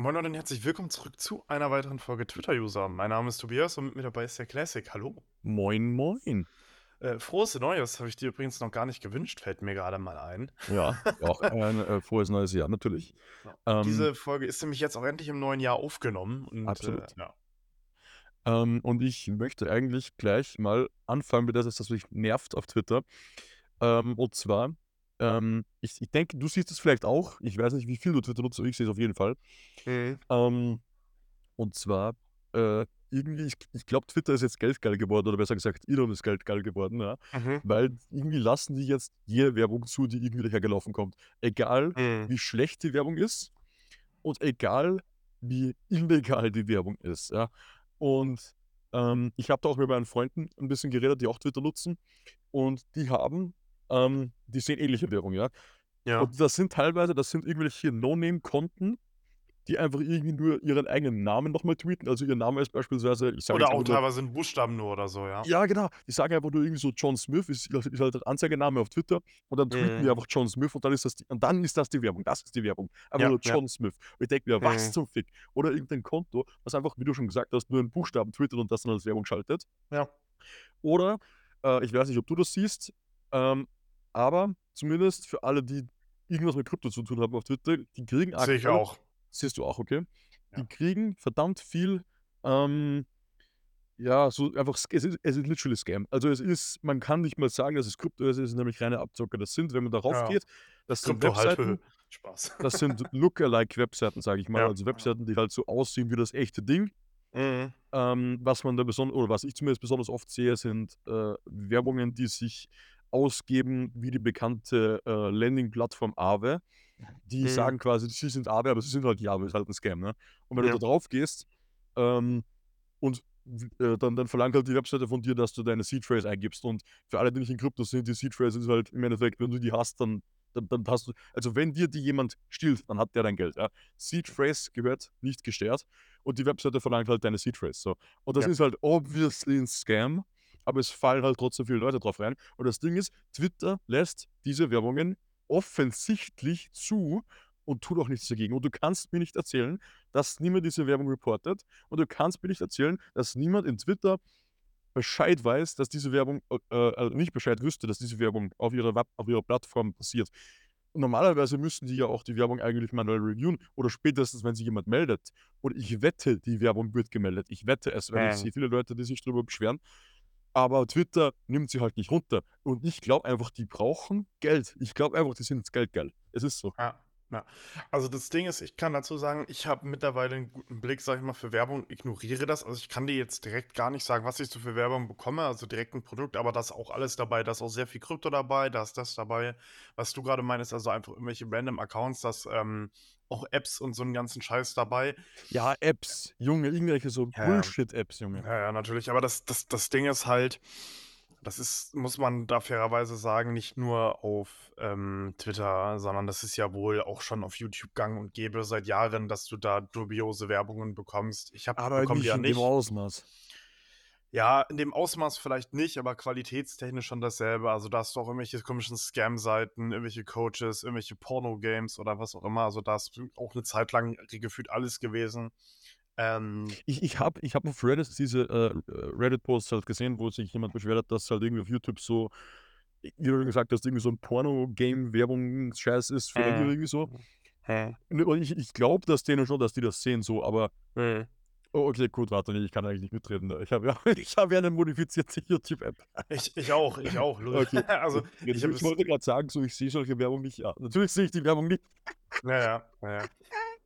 Moin und herzlich willkommen zurück zu einer weiteren Folge Twitter-User. Mein Name ist Tobias und mit mir dabei ist der Classic. Hallo. Moin, moin. Äh, frohes Neues habe ich dir übrigens noch gar nicht gewünscht, fällt mir gerade mal ein. Ja, auch ein äh, frohes neues Jahr, natürlich. Ja. Diese ähm, Folge ist nämlich jetzt auch endlich im neuen Jahr aufgenommen. Und, absolut. Äh, ja. Ähm, und ich möchte eigentlich gleich mal anfangen mit das mich nervt auf Twitter. Ähm, und zwar ähm, ich, ich denke, du siehst es vielleicht auch. Ich weiß nicht, wie viel du Twitter nutzt, aber ich sehe es auf jeden Fall. Mhm. Ähm, und zwar, äh, irgendwie, ich, ich glaube, Twitter ist jetzt geldgeil geworden, oder besser gesagt, Elon ist geldgeil geworden, ja. Mhm. Weil irgendwie lassen die jetzt jede Werbung zu, die irgendwie dahergelaufen kommt. Egal, mhm. wie schlecht die Werbung ist und egal, wie illegal die Werbung ist, ja. Und ähm, ich habe da auch mit meinen Freunden ein bisschen geredet, die auch Twitter nutzen. Und die haben ähm, die sehen ähnliche Werbung, ja. Ja. Und das sind teilweise, das sind irgendwelche No-Name-Konten, die einfach irgendwie nur ihren eigenen Namen nochmal tweeten. Also ihr Name ist beispielsweise, ich sage Oder auch teilweise in Buchstaben nur oder so, ja. Ja, genau. Die sagen einfach nur irgendwie so John Smith, ist, ist halt der Anzeigename auf Twitter und dann tweeten mhm. die einfach John Smith und dann ist das die, und dann ist das die Werbung. Das ist die Werbung. Einfach ja, nur John ja. Smith. Und ich denke mir, was mhm. zum Fick? Oder irgendein Konto, was einfach, wie du schon gesagt hast, nur einen Buchstaben twittert und das dann als Werbung schaltet. Ja. Oder, äh, ich weiß nicht, ob du das siehst, ähm, aber zumindest für alle, die irgendwas mit Krypto zu tun haben auf Twitter, die kriegen Sehe ich auch. Siehst du auch, okay? Ja. Die kriegen verdammt viel, ähm, ja, so einfach, es ist, es ist literally Scam. Also es ist, man kann nicht mal sagen, dass es Krypto ist, es ist nämlich reine Abzocker. Das sind, wenn man darauf ja. geht, das sind Krypto halt Webseiten, halt Spaß. das sind Lookalike-Webseiten, sage ich mal. Ja. Also Webseiten, die halt so aussehen wie das echte Ding. Mhm. Ähm, was man da besonders, oder was ich zumindest besonders oft sehe, sind äh, Werbungen, die sich ausgeben wie die bekannte äh, Landing-Plattform Aave. Die mhm. sagen quasi, sie sind Aave, aber sie sind halt die Aave, ist halt ein Scam. Ne? Und wenn ja. du da drauf gehst ähm, und äh, dann, dann verlangt halt die Webseite von dir, dass du deine Seed-Phrase eingibst. Und für alle, die nicht in Krypto sind, die Seed-Phrase ist halt im Endeffekt, wenn du die hast, dann, dann, dann hast du, also wenn dir die jemand stiehlt, dann hat der dein Geld. Ja? Seed-Phrase gehört nicht gestört und die Webseite verlangt halt deine Seed-Phrase. So. Und das ja. ist halt obviously ein Scam aber es fallen halt trotzdem viele Leute drauf rein. Und das Ding ist, Twitter lässt diese Werbungen offensichtlich zu und tut auch nichts dagegen. Und du kannst mir nicht erzählen, dass niemand diese Werbung reportet. Und du kannst mir nicht erzählen, dass niemand in Twitter Bescheid weiß, dass diese Werbung, äh, äh, nicht Bescheid wüsste, dass diese Werbung auf ihrer, auf ihrer Plattform passiert. Und normalerweise müssten die ja auch die Werbung eigentlich manuell reviewen oder spätestens, wenn sich jemand meldet. Und ich wette, die Werbung wird gemeldet. Ich wette es, weil ich sehe viele Leute, die sich darüber beschweren aber Twitter nimmt sie halt nicht runter. Und ich glaube einfach, die brauchen Geld. Ich glaube einfach, die sind geldgeil. Es ist so. Ja. Ja, also das Ding ist, ich kann dazu sagen, ich habe mittlerweile einen guten Blick, sag ich mal, für Werbung, ignoriere das. Also ich kann dir jetzt direkt gar nicht sagen, was ich so für Werbung bekomme, also direkt ein Produkt, aber da ist auch alles dabei, da ist auch sehr viel Krypto dabei, da ist das dabei, was du gerade meinst, also einfach irgendwelche random Accounts, das ähm, auch Apps und so einen ganzen Scheiß dabei. Ja, Apps, Junge, irgendwelche so Ja, Bullshit-Apps, Junge. ja, ja, natürlich, aber das, das, das Ding ist halt, das ist, muss man da fairerweise sagen, nicht nur auf ähm, Twitter, sondern das ist ja wohl auch schon auf YouTube gang und gäbe seit Jahren, dass du da dubiose Werbungen bekommst. Ich habe Aber bekomme die nicht ja in dem Ausmaß. Ja, in dem Ausmaß vielleicht nicht, aber qualitätstechnisch schon dasselbe. Also da hast du auch irgendwelche komischen Scam-Seiten, irgendwelche Coaches, irgendwelche Porno-Games oder was auch immer. Also da ist auch eine Zeit lang gefühlt alles gewesen. Ähm, ich ich habe ich hab auf Reddit diese äh, Reddit-Posts halt gesehen, wo sich jemand beschwert hat, dass halt irgendwie auf YouTube so, wie du gesagt hast, irgendwie so ein Porno-Game-Werbung-Scheiß ist für äh, irgendwie so. Hä? Und ich, ich glaube dass denen schon, dass die das sehen so, aber. Äh. Oh, okay, gut, warte, nee, ich kann eigentlich nicht mitreden. Ich habe ja, ich hab ja eine modifizierte YouTube-App. Ich, ich auch, ich auch. Okay. also, ich, ich wollte gerade sagen, so, ich sehe solche Werbung nicht. Ja, natürlich sehe ich die Werbung nicht. Naja, naja.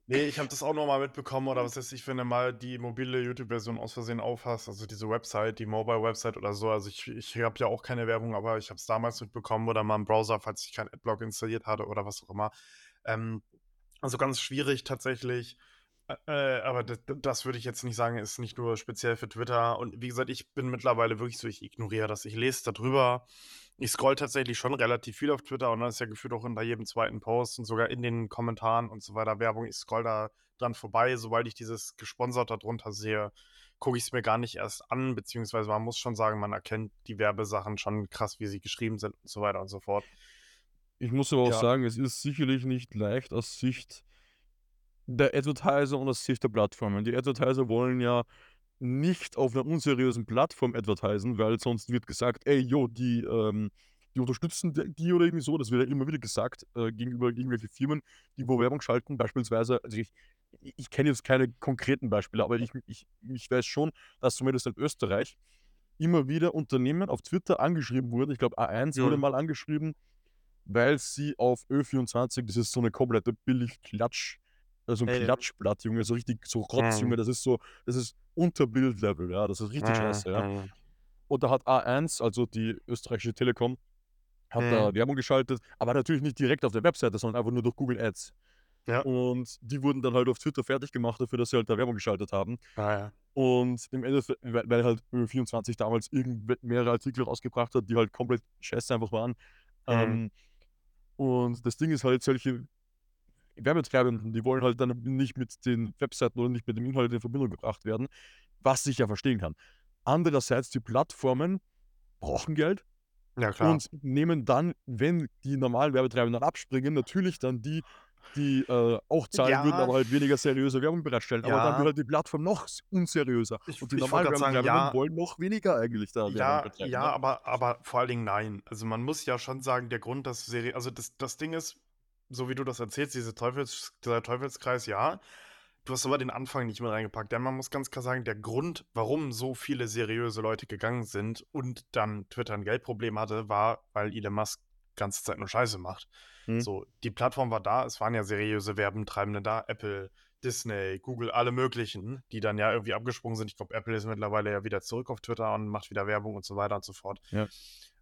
Nee, ich habe das auch nochmal mitbekommen oder was weiß ich, wenn du mal die mobile YouTube-Version aus Versehen aufhast, also diese Website, die Mobile-Website oder so. Also ich, ich habe ja auch keine Werbung, aber ich habe es damals mitbekommen oder mal im Browser, falls ich keinen Adblock installiert hatte oder was auch immer. Ähm, also ganz schwierig tatsächlich. Äh, aber das, das würde ich jetzt nicht sagen, ist nicht nur speziell für Twitter. Und wie gesagt, ich bin mittlerweile wirklich so, ich ignoriere das. Ich lese darüber ich scroll tatsächlich schon relativ viel auf Twitter und dann ist ja gefühlt auch unter jedem zweiten Post und sogar in den Kommentaren und so weiter Werbung. Ich scroll da dran vorbei. Sobald ich dieses gesponsert darunter sehe, gucke ich es mir gar nicht erst an, beziehungsweise man muss schon sagen, man erkennt die Werbesachen schon krass, wie sie geschrieben sind und so weiter und so fort. Ich muss aber auch ja. sagen, es ist sicherlich nicht leicht aus Sicht der Advertiser und aus Sicht der Plattformen. Die Advertiser wollen ja nicht auf einer unseriösen Plattform advertisen, weil sonst wird gesagt: „Ey, jo, die, ähm die unterstützen die oder irgendwie so.“ Das wird ja immer wieder gesagt, äh, gegenüber irgendwelche Firmen, die wo Werbung schalten. Beispielsweise also ich ich kenne jetzt keine konkreten Beispiele, aber ich ich ich weiß schon, dass zumindest in Österreich immer wieder Unternehmen auf Twitter angeschrieben wurden. Ich glaube, A1 wurde Mhm. mal angeschrieben, weil sie auf Ö24 das ist so 'ne komplette Billig-Klatsch also 'n Mhm. Klatschblatt, Junge, so richtig so Rotz, Junge. Mhm. Das ist so das ist unter Bild-Level, ja, das ist richtig Mhm, scheiße, ja. Und da hat A1, also die österreichische Telekom, hat da Mhm. Werbung geschaltet, aber natürlich nicht direkt auf der Webseite, sondern einfach nur durch Google Ads. Ja. Und die wurden dann halt auf Twitter fertiggemacht dafür, dass sie halt da Werbung geschaltet haben. Ah ja. Und im Endeffekt, weil halt Ö24 damals mehrere Artikel rausgebracht hat, die halt komplett scheiße einfach waren. Mhm. Ähm, und das Ding ist halt, solche Werbetreibenden, die wollen halt dann nicht mit den Webseiten oder nicht mit dem Inhalt in Verbindung gebracht werden, was ich ja verstehen kann. Andererseits, die Plattformen brauchen Geld Ja, und nehmen dann, wenn die normalen Werbetreibenden abspringen, natürlich dann die, die, äh, auch zahlen würden, Ja, aber halt weniger seriöse Werbung bereitstellen. Aber dann wird ja. halt die Plattform noch unseriöser Ich und die normalen Werbetreibenden ja wollen noch weniger eigentlich da Werbung Ja, ja, ne? aber aber vor allen Dingen nein. Also, man muss ja schon sagen, der Grund, dass Seri also, das das Ding ist, so wie du das erzählst, diese Teufels dieser Teufelskreis, ja. Du hast aber den Anfang nicht mit reingepackt, denn man muss ganz klar sagen, der Grund, warum so viele seriöse Leute gegangen sind und dann Twitter 'n Geldproblem hatte, war, weil Elon Musk ganze Zeit nur Scheiße macht. Mhm. So, die Plattform war da, es waren ja seriöse Werbetreibende da, Apple, Disney, Google, alle möglichen, die dann ja irgendwie abgesprungen sind. Ich glaube, Apple ist mittlerweile ja wieder zurück auf Twitter und macht wieder Werbung und so weiter und so fort. Ja.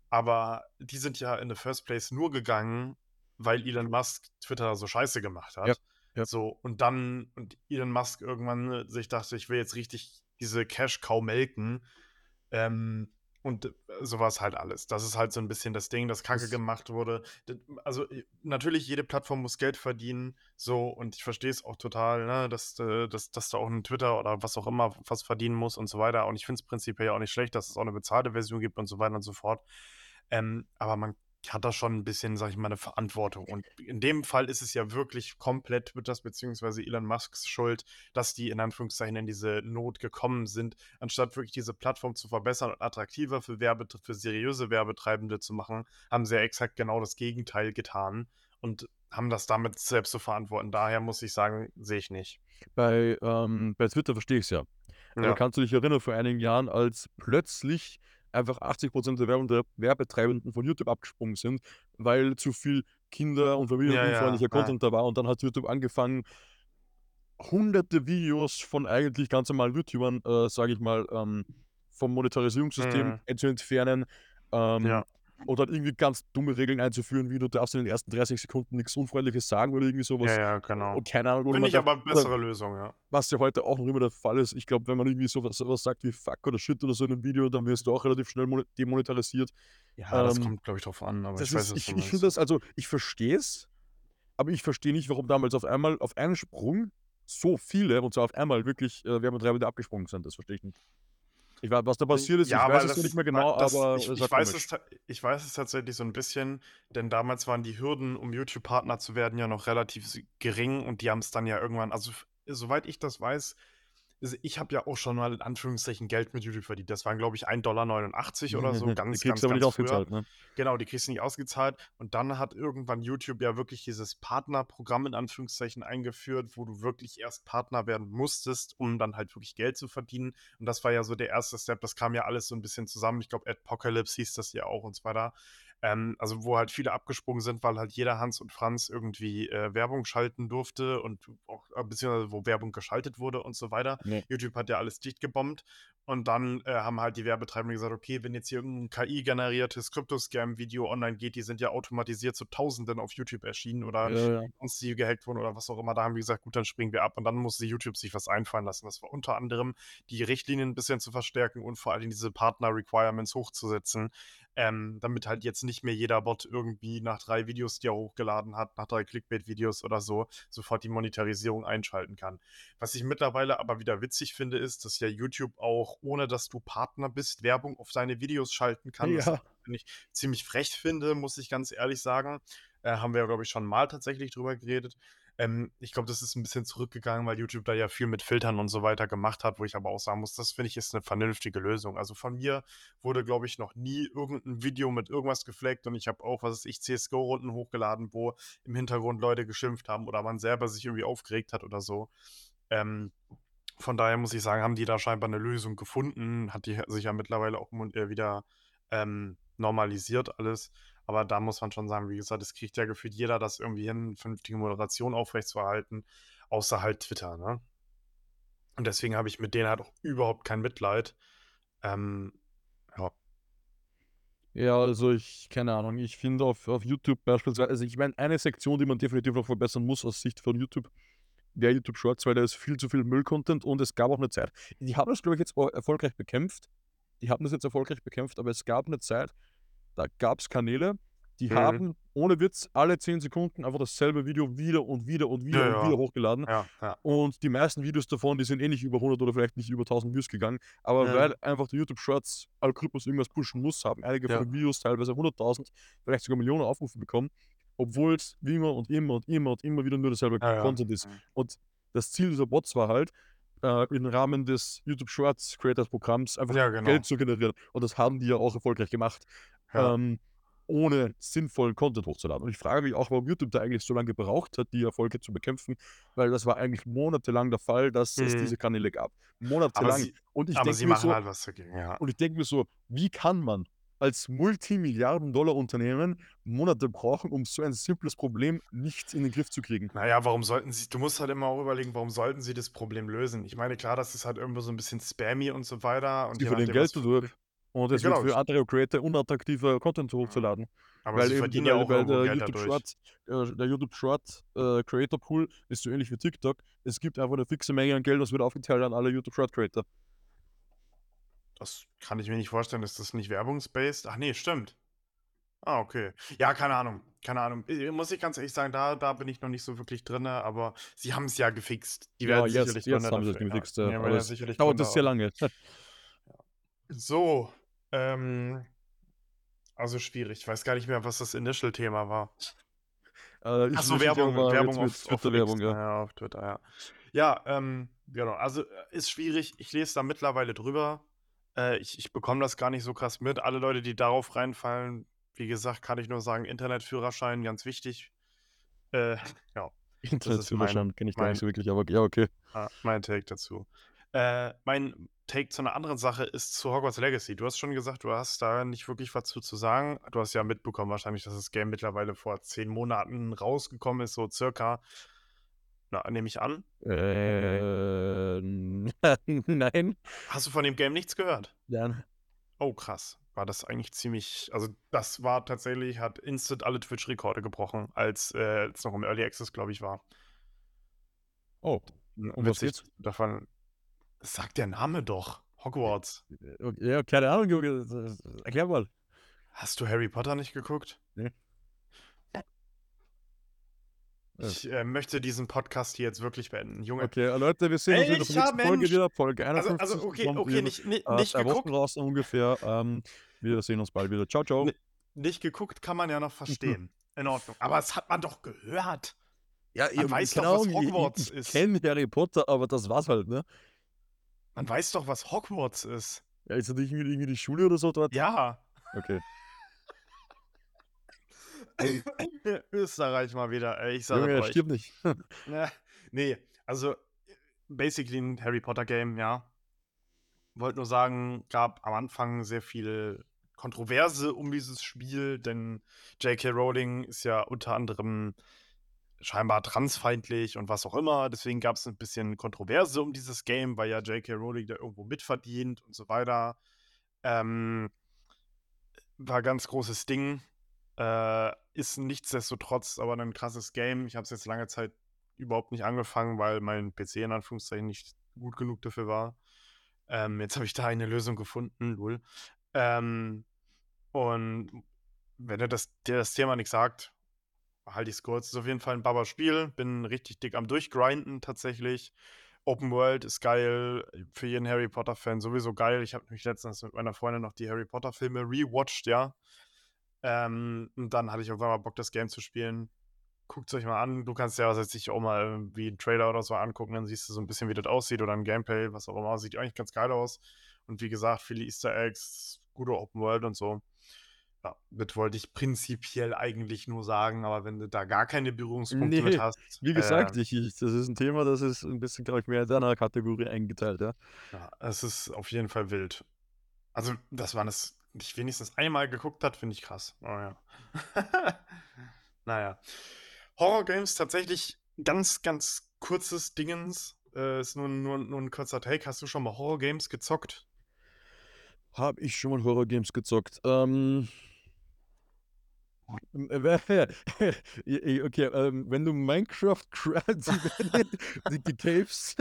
Aber die sind ja in the first place nur gegangen, weil Elon Musk Twitter so scheiße gemacht Ja, hat. ja. So, und dann und Elon Musk irgendwann sich dachte: „Ich will jetzt richtig diese Cash Cow melken.“ Ähm, und, äh, so war's halt alles. Das ist halt so 'n bisschen das Ding, das Kacke Das gemacht wurde. Also, äh, natürlich, jede Plattform muss Geld verdienen, so, und ich verstehe es auch total, ne, dass äh, dass dass da auch 'n Twitter oder was auch immer was verdienen muss und so weiter. Und ich finde es prinzipiell ja auch nicht schlecht, dass es auch 'ne bezahlte Version gibt und so weiter und so fort. Ähm, aber man hat da schon 'n bisschen, sage ich mal, 'ne Verantwortung. Und in dem Fall ist es ja wirklich komplett Twitters beziehungsweise Elon Musks Schuld, dass die in Anführungszeichen in diese Not gekommen sind, anstatt wirklich diese Plattform zu verbessern und attraktiver für Werbet für seriöse Werbetreibende zu machen, haben sie ja exakt genau das Gegenteil getan und haben das damit selbst zu verantworten. Daher muss ich sagen, sehe ich nicht. Bei, ähm bei Twitter verstehe ich's ja. Äh, Ja. kannst du dich erinnern, vor einigen Jahren, als plötzlich einfach 80 % der Werbende Werbetreibenden von YouTube abgesprungen sind, weil zu viel kinder und Ja, ja, familienunfreundlicher ja. Content da war und dann hat YouTube angefangen hunderte Videos von eigentlich ganz normalen YouTubern, äh, sage ich mal, ähm, vom Monetarisierungssystem Mhm. äh, zu entfernen, ähm, Ja. Oder irgendwie ganz dumme Regeln einzuführen, wie du darfst in den ersten 30 Sekunden nix Unfreundliches sagen oder irgendwie so Ja, ja, genau. Und keine Ahnung, Finde ich aber oder bessere Lösung, ja. was ja heute auch noch immer der Fall ist. Ich glaube, wenn man irgendwie so was so was sagt wie „fuck“ oder „shit“ oder so in 'nem Video, dann wirst du auch relativ schnell mone demonetarisiert. Ja, das Ähm, kommt, glaube ich, drauf an, aber das ich weiß, was du ich ich finde das also, ich verstehe es, aber ich verstehe nicht, warum damals auf einmal auf einen Sprung so viele und zwar auf einmal wirklich, äh, Werbetreibende abgesprungen sind. Das verstehe ich nicht. Ich wei was da J passiert ist, ich ja, weiß weil es das nicht mehr genau, das aber ich es ich weiß es komisch. ich weiß es tatsächlich so 'n bisschen, denn damals waren die Hürden, um YouTube-Partner zu werden, ja noch relativ gering und die haben's dann ja irgendwann also, soweit ich das weiß also, ich habe ja auch schon mal in Anführungszeichen Geld mit YouTube verdient. Das waren, glaube ich, 1,89 $ oder so, Die ganz, kriegst du ganz, aber nicht ganz früher. ausgezahlt, ne? Genau, die kriegst du nicht ausgezahlt. Und dann hat irgendwann YouTube ja wirklich dieses Partnerprogramm in Anführungszeichen eingeführt, wo du wirklich erst Partner werden musstest, um dann halt wirklich Geld zu verdienen. Und das war ja so der 1. Step. Das kam ja alles so 'n bisschen zusammen. Ich glaube, Adpocalypse hieß das ja auch und so weiter. Ähm, also, wo halt viele abgesprungen sind, weil halt jeder Hans und Franz irgendwie, äh, Werbung schalten durfte und auch äh, beziehungsweise wo Werbung geschaltet wurde und so weiter. Ne. YouTube hat ja alles dicht gebombt. Und dann, äh, haben halt die Werbetreibenden gesagt: „Okay, wenn jetzt hier irgend 'n KI-generiertes Krypto-Scam-Video online geht“ die sind ja automatisiert zu Tausenden auf YouTube erschienen oder Ja, ja. sonst die gehackt wurden oder was auch immer. Da haben wir gesagt: „Gut, dann springen wir ab.“ Und dann musste YouTube sich was einfallen lassen. Das war unter anderem, die Richtlinien 'n bisschen zu verstärken und vor allen Dingen diese Partner-Requirements hochzusetzen, ähm, damit halt jetzt nicht mehr jeder Bot irgendwie nach 3 Videos, die er hochgeladen hat, nach 3 Clickbait-Videos oder so, sofort die Monetarisierung einschalten kann. Was ich mittlerweile aber wieder witzig finde, ist, dass ja YouTube auch, ohne dass du Partner bist, Werbung auf deine Videos schalten kann. Das Ja. finde ich ziemlich frech finde, muss ich ganz ehrlich sagen. Äh, haben wir ja, glaube ich, schon mal tatsächlich drüber geredet. Ähm, ich glaube, das ist ein bisschen zurückgegangen, weil YouTube da ja viel mit Filtern und so weiter gemacht hat, wo ich aber auch sagen muss, das finde ich ist eine vernünftige Lösung. Also von mir wurde, glaube ich, noch nie irgendein Video mit irgendwas gefleckt und ich habe auch, was weiß ich, CSGO-Runden hochgeladen, wo im Hintergrund Leute geschimpft haben oder man selber sich irgendwie aufgeregt hat oder so. Ähm, von daher muss ich sagen, haben die da scheinbar eine Lösung gefunden, hat die sich ja mittlerweile auch äh, wieder ähm, normalisiert alles. Aber da muss man schon sagen, wie gesagt, es kriegt ja gefühlt jeder das irgendwie hin, vernünftige Moderation aufrechtzuerhalten, außer halt Twitter, ne? Und deswegen habe ich mit denen halt auch überhaupt kein Mitleid. Ähm, ja. Ja, also ich, keine Ahnung, ich finde auf, auf YouTube beispielsweise, also ich meine, eine Sektion, die man definitiv noch verbessern muss aus Sicht von YouTube, der YouTube Shorts, weil da ist viel zu viel Müll-Content und es gab auch eine Zeit. Die haben das, glaube ich, jetzt erfolgreich bekämpft. Die haben das jetzt erfolgreich bekämpft, aber es gab eine Zeit, da gab es Kanäle, die mhm. haben ohne Witz alle 10 Sekunden einfach dasselbe Video wieder und wieder und wieder ja, und wieder hochgeladen. Ja, ja. Und die meisten Videos davon, die sind eh nicht über 100 oder vielleicht nicht über 1000 Views gegangen. Aber weil einfach der YouTube Shorts Algorithmus irgendwas pushen muss, haben einige von den Videos teilweise 100.000, vielleicht sogar Millionen Aufrufe bekommen, obwohl es immer und immer und immer und immer wieder nur dasselbe Content ist. Und das Ziel dieser Bots war halt, äh, im Rahmen des YouTube Shorts Creators Programms einfach genau. Geld zu generieren. Und das haben die ja auch erfolgreich gemacht. Ähm, ohne sinnvollen Content hochzuladen. Und ich frage mich auch, warum YouTube da eigentlich so lange gebraucht hat, die Erfolge zu bekämpfen, weil das war eigentlich monatelang der Fall, dass mhm. es diese Kanäle gab. Monatelang. Sie, und ich aber sie machen so, halt was dagegen, ja. Und ich denke mir so, wie kann man als Multimilliarden-Dollar-Unternehmen Monate brauchen, um so ein simples Problem nicht in den Griff zu kriegen. Naja, warum sollten sie, du musst halt immer auch überlegen, warum sollten sie das Problem lösen? Ich meine, klar, das ist halt irgendwo so ein bisschen spammy und so weiter. Und sie verdienen Geld dadurch. Und es genau. wird für andere Creator unattraktiver Content hochzuladen. Aber weil sie verdienen ja auch weil der Geld YouTube Short, äh, der YouTube Short äh, Creator Pool ist so ähnlich wie TikTok. Es gibt einfach eine fixe Menge an Geld, das wird aufgeteilt an alle YouTube Short Creator. Das kann ich mir nicht vorstellen. Ist das nicht werbungsbased? Ach nee, stimmt. Ah, okay. Ja, keine Ahnung. Keine Ahnung. Muss ich ganz ehrlich sagen, da, da bin ich noch nicht so wirklich drin, aber sie haben es ja gefixt. Die werden ja, sicherlich jetzt, jetzt haben sie es gefixt. Ja. Ja, aber es dauert das sehr lange. So, ähm, also schwierig. Ich weiß gar nicht mehr, was das Initial-Thema war. Äh, Achso, Werbung, Werbung auf, Twitter, Werbung, ja. ja. auf Twitter, ja. Ja, ähm, genau. Also äh, ist schwierig. Ich lese da mittlerweile drüber. Äh, ich ich bekomme das gar nicht so krass mit. Alle Leute, die darauf reinfallen, wie gesagt, kann ich nur sagen, Internetführerschein, ganz wichtig. Äh, ja. Internetführerschein kenne ich gar nicht so wirklich, aber ja, okay. Ah, mein Take dazu. Äh, mein Take zu einer anderen Sache ist zu Hogwarts Legacy. Du hast schon gesagt, du hast da nicht wirklich was zu, zu sagen. Du hast ja mitbekommen wahrscheinlich, dass das Game mittlerweile vor zehn Monaten rausgekommen ist, so circa. Na, nehme ich an. Äh, nein. Hast du von dem Game nichts gehört? Ja. Oh, krass. War das eigentlich ziemlich, also das war tatsächlich, hat instant alle Twitch-Rekorde gebrochen, als äh, es noch im Early Access, glaube ich, war. Oh. Und was jetzt? Davon, sagt der Name doch. Hogwarts. Ja, keine Ahnung. Erklär mal. Hast du Harry Potter nicht geguckt? Nee. Ich äh, möchte diesen Podcast hier jetzt wirklich beenden. Junge. Okay, Leute, wir sehen uns in der nächsten Folge wieder. Folge 51. Also, also okay, okay, nicht, nicht, äh, nicht geguckt. Wochen raus ungefähr. Ähm, wir sehen uns bald wieder. Ciao, ciao. N nicht geguckt kann man ja noch verstehen. in Ordnung. Aber es hat man doch gehört. Ja, man ich weiß genau, doch, was Hogwarts ich, ich ist. Ich kenne Harry Potter, aber das war's halt, ne? Man weiß doch, was Hogwarts ist. Ja, ist das nicht irgendwie die Schule oder so dort? Ja. Okay. Österreich mal wieder, ich sage Junge, euch. stimmt nicht. ja, nee, also basically ein Harry Potter Game, ja. Wollte nur sagen, gab am Anfang sehr viel Kontroverse um dieses Spiel, denn J.K. Rowling ist ja unter anderem scheinbar transfeindlich und was auch immer. Deswegen gab es ein bisschen Kontroverse um dieses Game, weil ja J.K. Rowling da irgendwo mitverdient und so weiter. Ähm, war ganz großes Ding. Äh, ist nichtsdestotrotz aber ein krasses Game. Ich habe es jetzt lange Zeit überhaupt nicht angefangen, weil mein PC in Anführungszeichen nicht gut genug dafür war. Ähm, jetzt habe ich da eine Lösung gefunden, Lul. Ähm, und wenn dir das, dir das Thema nichts sagt, halte ich es kurz. Ist auf jeden Fall ein Baba-Spiel. Bin richtig dick am Durchgrinden tatsächlich. Open World ist geil. Für jeden Harry Potter-Fan sowieso geil. Ich habe mich letztens mit meiner Freundin noch die Harry Potter-Filme rewatcht, ja. Ähm, und dann hatte ich auf einmal Bock, das Game zu spielen. guckt's euch mal an. Du kannst ja, was weiß ich, auch mal irgendwie 'n Trailer oder so angucken, dann siehst du so 'n bisschen, wie das aussieht oder 'n Gameplay, was auch immer. Sieht eigentlich ganz geil aus. Und wie gesagt, viele Easter Eggs, gute Open World und so. Ja, das wollte ich prinzipiell eigentlich nur sagen, aber wenn du da gar keine Berührungspunkte mit Ne, hast, wie äh gesagt, ich ich das ist 'n Thema, das ist 'n bisschen, glaube ich, mehr in deiner Kategorie eingeteilt, ja. Ja, es ist auf jeden Fall wild. Also, dass man es nicht wenigstens einmal geguckt hat, finde ich krass. Aber ja. Na ja. Horror-Games tatsächlich ganz, ganz kurzes Dingens, äh, ist nur nur nur 'n kurzer Take. Hast du schon mal Horror-Games gezockt? Habe ich schon mal Horror-Games gezockt? Ähm hm, äh, okay, ähm, wenn du Minecraft die die Caves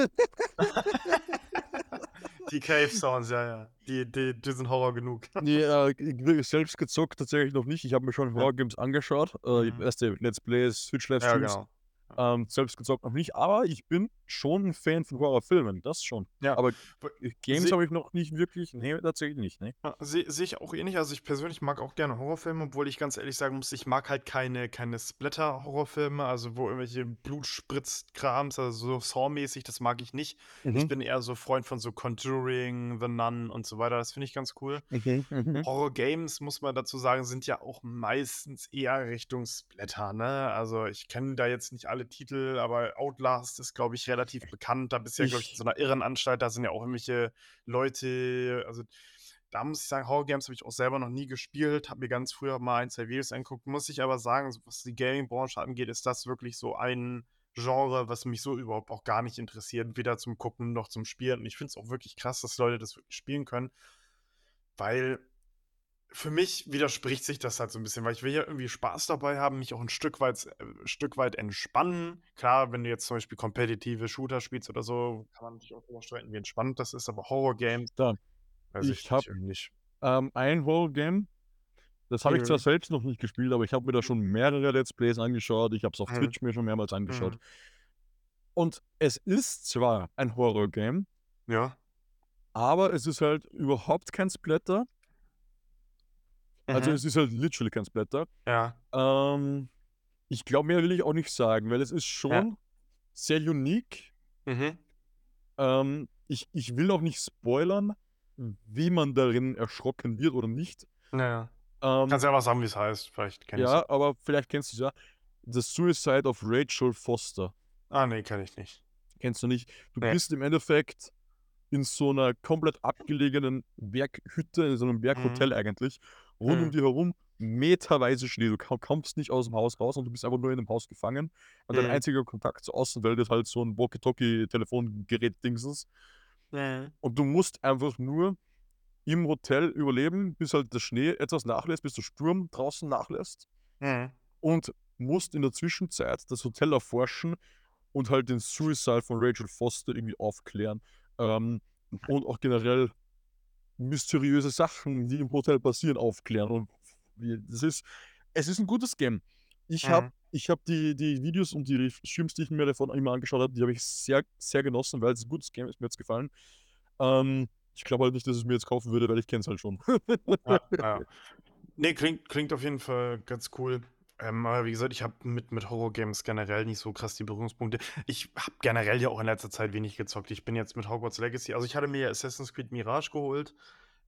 Die Cave Sounds, ja, ja. Die die die sind Horror genug. Ne, äh, selbst gezockt tatsächlich noch nicht. Ich habe mir schon Ja. Horror-Games angeschaut. Äh, Mhm. du, Let's Plays, Ja, Twitch-Livestreams. genau. Ja. Ähm, selbst gezockt noch nicht, aber ich bin schon 'n Fan von Horrorfilmen, das schon. Ja, Aber G Games habe ich noch nicht wirklich ne, tatsächlich nicht, ne. Ja, sehe sehe ich auch ähnlich. Also, ich persönlich mag auch gerne Horrorfilme, obwohl ich ganz ehrlich sagen muss, ich mag halt keine keine Splatter-Horrorfilme, also, wo irgendwelche Blut spritzt Krams, also, so Saw-mäßig, das mag ich nicht. Ich Mhm. bin eher so Freund von so Conjuring, The Nun und so weiter. Das finde ich ganz cool. Okay, mhm. Horror-Games, muss man dazu sagen, sind ja auch meistens eher Richtung Splatter, ne? Also, ich kenne da jetzt nicht alle Titel, aber Outlast ist, glaube ich, relativ bekannt. Da bist du ja, glaube ich, in so 'ner Irrenanstalt, da sind ja auch irgendwelche Leute also, da muss ich sagen, Horror-Games habe ich auch selber noch nie gespielt, habe mir ganz früher mal 1, 2 Videos angeguckt. Muss ich aber sagen, was die Gaming-Branche angeht, ist das wirklich so ein Genre, was mich so überhaupt auch gar nicht interessiert, weder zum Gucken noch zum Spielen. Und ich finde es auch wirklich krass, dass Leute das wirklich spielen können. Weil für mich widerspricht sich das halt so 'n bisschen, weil ich will ja irgendwie Spaß dabei haben, mich auch 'n Stück weit äh, Stück weit entspannen. Klar, wenn du jetzt zum Beispiel kompetitive Shooter spielst oder so, kann man sich auch drüber streiten, wie entspannt das ist, aber Horror-Games ich ich habe, nicht, ähm, ein Horror-Game, das habe ich zwar Mhm. selbst noch nicht gespielt, aber ich habe mir da schon mehrere Let's Plays angeschaut. Ich habe es auf Mhm. Twitch mir schon mehrmals angeschaut. Mhm. Und es ist zwar ein Horror-Game Ja. aber es ist halt überhaupt kein Splatter. Also, Mhm. es ist halt literally kein Splatter. Ja. Ähm, ich glaube, mehr will ich auch nicht sagen, weil es ist Ja. schon sehr unique. Mhm. Ähm, ich ich will auch nicht spoilern, wie man darin erschrocken wird oder nicht. Ja, ja. Ähm Kannst ja einfach sagen, wie's heißt. Vielleicht kenne ich's ja. Ja, aber vielleicht kennst du's ja. „The Suicide of Rachel Foster.“ Ah, ne, kenne ich nicht. Kennst du nicht. Du Ne. bist im Endeffekt in so 'ner komplett abgelegenen Berghütte, in so 'nem Mhm. Berghotel eigentlich. Rund um Mhm. dich herum meterweise Schnee. Du kommst nicht aus'm Haus raus und du bist einfach nur in dem Haus gefangen. Und dein Mhm. einziger Kontakt zur Außenwelt ist halt so 'n Walkie-Talkie-Telefongerät-Dingsens. Mhm. Und du musst einfach nur im Hotel überleben, bis halt der Schnee etwas nachlässt, bis der Sturm draußen nachlässt. Und musst in der Zwischenzeit das Hotel erforschen und halt den Suicide von Rachel Foster irgendwie aufklären. Ähm, und auch generell mysteriöse Sachen, die im Hotel passieren, aufklären. Und das ist es ist 'n gutes Game. Ich habe Mhm. ich habe die die Videos und die Streams, die ich mir davon immer angeschaut habe, die habe ich sehr, sehr genossen, weil's 'n gutes Game ist. Mir hat's gefallen. Ähm, ich glaube halt nicht, dass ich's mir jetzt kaufen würde, weil ich kenne es halt schon. Ja, ja. Ne, klingt klingt auf jeden Fall ganz cool. Ähm, aber wie gesagt, ich habe mit mit Horror-Games generell nicht so krass die Berührungspunkte. Ich habe generell ja auch in letzter Zeit wenig gezockt. Ich bin jetzt mit Hogwarts Legacy also, ich hatte mir Assassin's Creed Mirage geholt.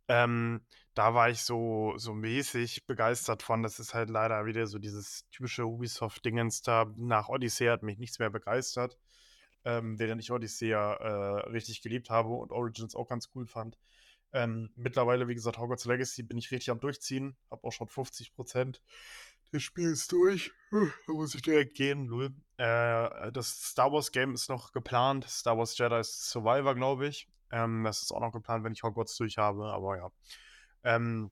Ähm, da war ich so so mäßig begeistert von. Das ist halt leider wieder so dieses typische Ubisoft-Dingens da. Nach Odyssey hat mich nichts mehr begeistert, ähm, während ich Odyssey ja, äh, richtig geliebt habe und Origins auch ganz cool fand. Ähm, mittlerweile, wie gesagt, Hogwarts Legacy bin ich richtig am Durchziehen, habe auch schon 50 % des Spiels durch. Da muss ich direkt gehen, lol. Äh, das Star Wars Game ist noch geplant. Star Wars Jedi Survivor, glaube ich. Ähm, das ist auch noch geplant, wenn ich Hogwarts durch habe, aber ja. Ähm,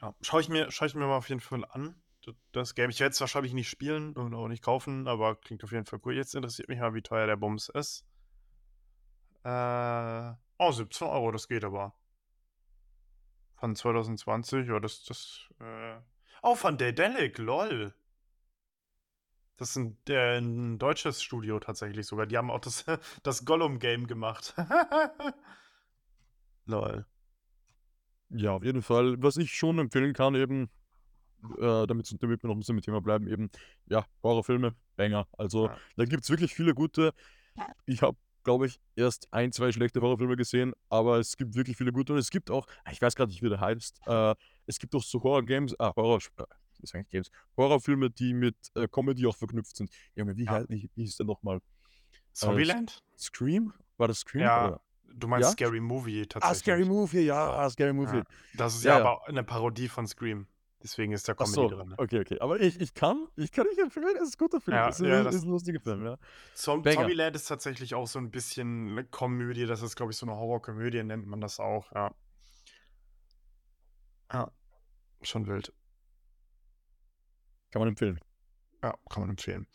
ja, schaue ich mir schaue ich mir mal auf jeden Fall an, das Game. Ich werde es wahrscheinlich nicht spielen und auch nicht kaufen, aber klingt auf jeden Fall cool. Jetzt interessiert mich mal, wie teuer der Bums ist. Äh, oh, 17 €, das geht aber. Von 2020, ja, das das, äh oh, von Daedalic, lol. Das ist 'n der 'n deutsches Studio tatsächlich sogar. Die haben auch das das Gollum-Game gemacht. Lol. Ja, auf jeden Fall. Was ich schon empfehlen kann eben äh, damit damit wir noch ein bisschen mit Thema bleiben, eben, ja, Horrorfilme, Banger. Also, Ja. da gibt's wirklich viele gute. Ich habe, glaube ich, erst ein, 2 schlechte Horrorfilme gesehen, aber es gibt wirklich viele gute und es gibt auch ich weiß grad nicht, wie der heißt, äh, es gibt auch so Horror-Games ah, Horror äh, ich sage Games, Horrorfilme, die mit, äh, Comedy auch verknüpft sind. Junge, wie Ja. wie wie hieß der noch mal? Äh, Zombieland? Scream? War das Scream Ja, oder du meinst ja? Scary Movie Ah, Scary tatsächlich. Movie, ja, Scary Movie. Ja. Das ist ja Ja, aber 'ne Parodie von Scream. Deswegen ist da Comedy so, drin. okay, okay. Aber ich ich kann ich kann nicht empfehlen, es ist 'n guter Film. Ja, Es ist ja, ist das 'n lustiger Film, ja. Banger. Zombieland ist tatsächlich auch so 'n bisschen 'ne Komödie. Das ist, glaube ich, so 'ne Horrorkomödie nennt man das auch, ja. Ja, schon wild. Kann man empfehlen. Ja, kann man empfehlen.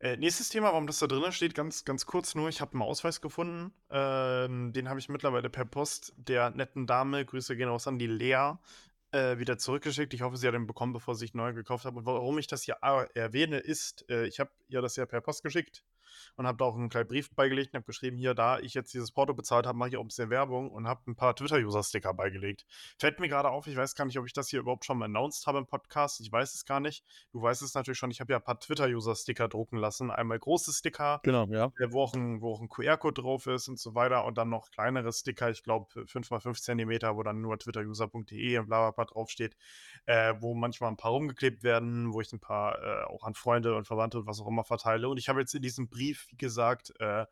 Äh, nächstes Thema, warum das da drinnen steht, ganz ganz kurz nur, ich habe 'n Ausweis gefunden. Ähm, den habe ich mittlerweile per Post der netten Dame, Grüße gehen raus an die Lea, äh, wieder zurückgeschickt. Ich hoffe, sie hat den bekommen, bevor sie sich 'n neuen gekauft hat. Und warum ich das hier a erwähne, ist, äh, ich habe ihr das ja per Post geschickt und habe da auch 'n kleinen Brief beigelegt und habe geschrieben: „Hier, da ich jetzt dieses Porto bezahlt habe, mache ich auch 'n bisschen Werbung“ und habe 'n paar Twitter-User-Sticker beigelegt. Fällt mir grade auf, ich weiß gar nicht, ob ich das hier überhaupt schon mal announced habe im Podcast. Ich weiß es gar nicht. Du weißt es natürlich schon, ich habe ja 'n paar Twitter-User-Sticker drucken lassen. Einmal große Sticker, Genau, ja. äh, wo auch 'n wo auch 'n QR-Code drauf ist und so weiter und dann noch kleinere Sticker, ich glaube 5 mal 5 Zentimeter, wo dann nur twitteruser.de und bla bla bla draufsteht, äh, wo manchmal 'n paar rumgeklebt werden, wo ich 'n paar, äh, auch an Freunde und Verwandte und was auch immer verteile. Und ich habe jetzt in diesem Brief, wie gesagt, äh,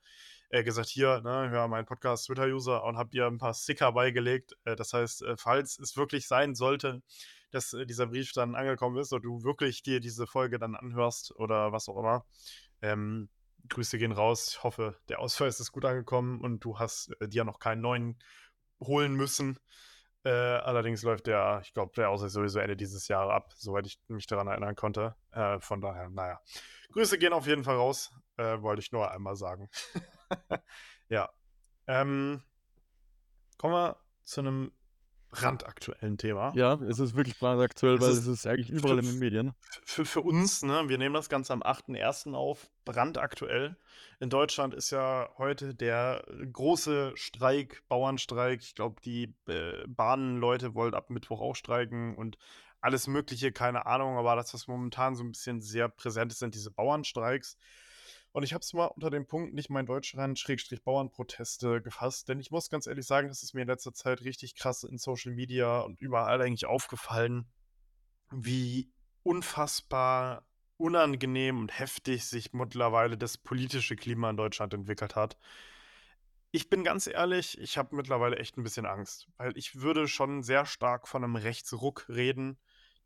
äh, gesagt: „Hier, ne, hör meinen Podcast Twitter-User“ und habe ihr 'n paar Sticker beigelegt. Äh, das heißt, äh, falls es wirklich sein sollte, dass, dieser Brief dann angekommen ist und du wirklich dir diese Folge dann anhörst oder was auch immer, ähm, Grüße gehen raus. Ich hoffe, der Ausweis ist gut angekommen und du hast, dir noch keinen neuen holen müssen. Äh, allerdings läuft der ich glaube, der Ausweis sowieso Ende dieses Jahres ab, soweit ich mich daran erinnern konnte. Äh, von daher, na ja. Grüße gehen auf jeden Fall raus, äh, wollte ich nur einmal sagen. Ja. Ähm kommen wir zu 'nem brandaktuellen Thema. Ja, es ist wirklich brandaktuell, Es weil ist es ist eigentlich überall in den Medien. für für uns, ne, wir nehmen das Ganze am 8.1. auf, brandaktuell. In Deutschland ist ja heute der große Streik, Bauernstreik. Ich glaube, die, äh, Bahnleute wollen ab Mittwoch auch streiken und alles Mögliche, keine Ahnung. Aber das, was momentan so 'n bisschen sehr präsent ist, sind diese Bauernstreiks. Und ich habe es mal unter dem Punkt nicht mein Deutschland Schrägstrich Bauernproteste gefasst, denn ich muss ganz ehrlich sagen, es ist mir in letzter Zeit richtig krass in Social Media und überall eigentlich aufgefallen, wie unfassbar unangenehm und heftig sich mittlerweile das politische Klima in Deutschland entwickelt hat. Ich bin ganz ehrlich, ich habe mittlerweile echt 'n bisschen Angst, weil ich würde schon sehr stark von 'nem Rechtsruck reden.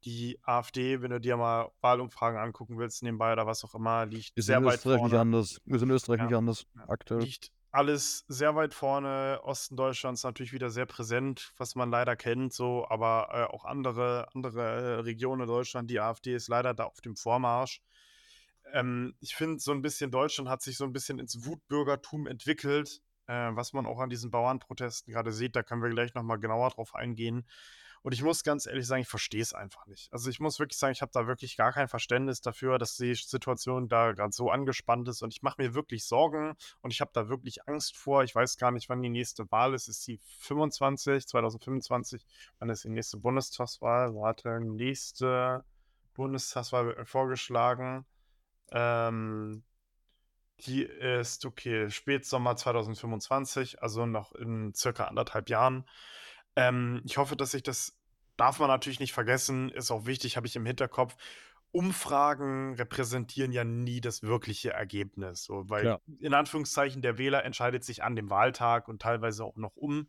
Die AfD, wenn du dir mal Wahlumfragen angucken willst nebenbei oder was auch immer, liegt Ist sehr weit Österreich nicht vorne. anders. Ist in Österreich Ja, nicht anders aktuell. Liegt alles sehr weit vorne. Osten Deutschlands natürlich wieder sehr präsent, was man leider kennt so, aber, äh, auch andere andere, äh, Regionen in Deutschland, die AfD ist leider da auf dem Vormarsch. Ähm, ich finde, so 'n bisschen Deutschland hat sich so 'n bisschen ins Wutbürgertum entwickelt, äh, was man auch an diesen Bauernprotesten grade sieht. Da können wir gleich noch mal genauer drauf eingehen. Und ich muss ganz ehrlich sagen, ich verstehe es einfach nicht. Also, ich muss wirklich sagen, ich habe da wirklich gar kein Verständnis dafür, dass die Situation da grad so angespannt ist und ich mache mir wirklich Sorgen und ich habe da wirklich Angst vor. Ich weiß gar nicht, wann die nächste Wahl ist. Ist die 25, 2025? Wann ist die nächste Bundestagswahl? Warte, nächste Bundestagswahl wird vorgeschlagen. Ähm, die ist okay, Spätsommer 2025, also noch in circa 1,5 Jahren. Ähm, ich hoffe, dass ich das darf man natürlich nicht vergessen, ist auch wichtig, habe ich im Hinterkopf. Umfragen repräsentieren ja nie das wirkliche Ergebnis, so, weil Klar. in Anführungszeichen der Wähler entscheidet sich an dem Wahltag und teilweise auch noch um.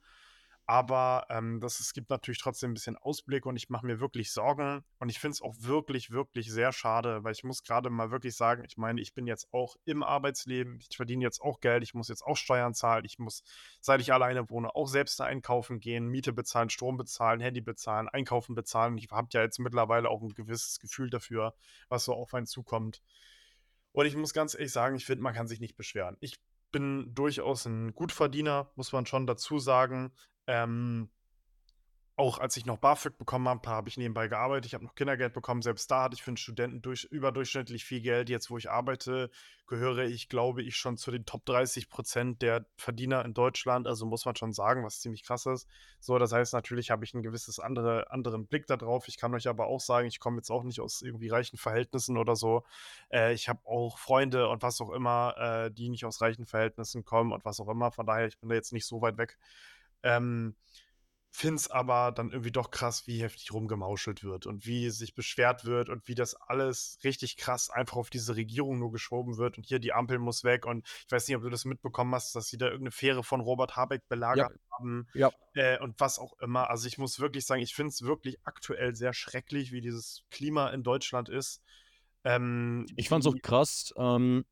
Aber, ähm, das es gibt natürlich trotzdem 'n bisschen Ausblick und ich mache mir wirklich Sorgen und ich finde es auch wirklich, wirklich sehr schade, weil ich muss grade mal wirklich sagen, ich meine, ich bin jetzt auch im Arbeitsleben. Ich verdiene jetzt auch Geld. Ich muss jetzt auch Steuern zahlen. Ich muss, seit ich alleine wohne, auch selbst einkaufen gehen, Miete bezahlen, Strom bezahlen, Handy bezahlen, einkaufen bezahlen. Ich habe ja jetzt mittlerweile auch 'n gewisses Gefühl dafür, was so auf einen zukommt. Und ich muss ganz ehrlich sagen, ich finde, man kann sich nicht beschweren. Ich bin durchaus 'n Gutverdiener, muss man schon dazu sagen. Ähm auch als ich noch BAföG bekommen habe, habe ich nebenbei gearbeitet. Ich habe noch Kindergeld bekommen. Selbst da hatte ich für einen Studenten durch überdurchschnittlich viel Geld. Jetzt, wo ich arbeite, gehöre ich, glaube ich, schon zu den Top 30% der Verdiener in Deutschland. Also muss man schon sagen, was ziemlich krass ist. So, das heißt, natürlich habe ich ein gewisses andere anderen Blick da drauf. Ich kann euch aber auch sagen, ich komme jetzt auch nicht aus irgendwie reichen Verhältnissen oder so. Äh, ich habe auch Freunde und was auch immer, äh, die nicht aus reichen Verhältnissen kommen und was auch immer. Von daher, ich bin da jetzt nicht so weit weg. Ähm Finde es aber dann irgendwie doch krass, wie heftig rumgemauschelt wird und wie sich beschwert wird und wie das alles richtig krass einfach auf diese Regierung nur geschoben wird und hier die Ampel muss weg und ich weiß nicht, ob du das mitbekommen hast, dass sie da irgendeine Fähre von Robert Habeck belagert Ja. haben, Ja. äh, und was auch immer. Also, ich muss wirklich sagen, ich finde es wirklich aktuell sehr schrecklich, wie dieses Klima in Deutschland ist. Ähm, Ich fand's auch krass, ähm,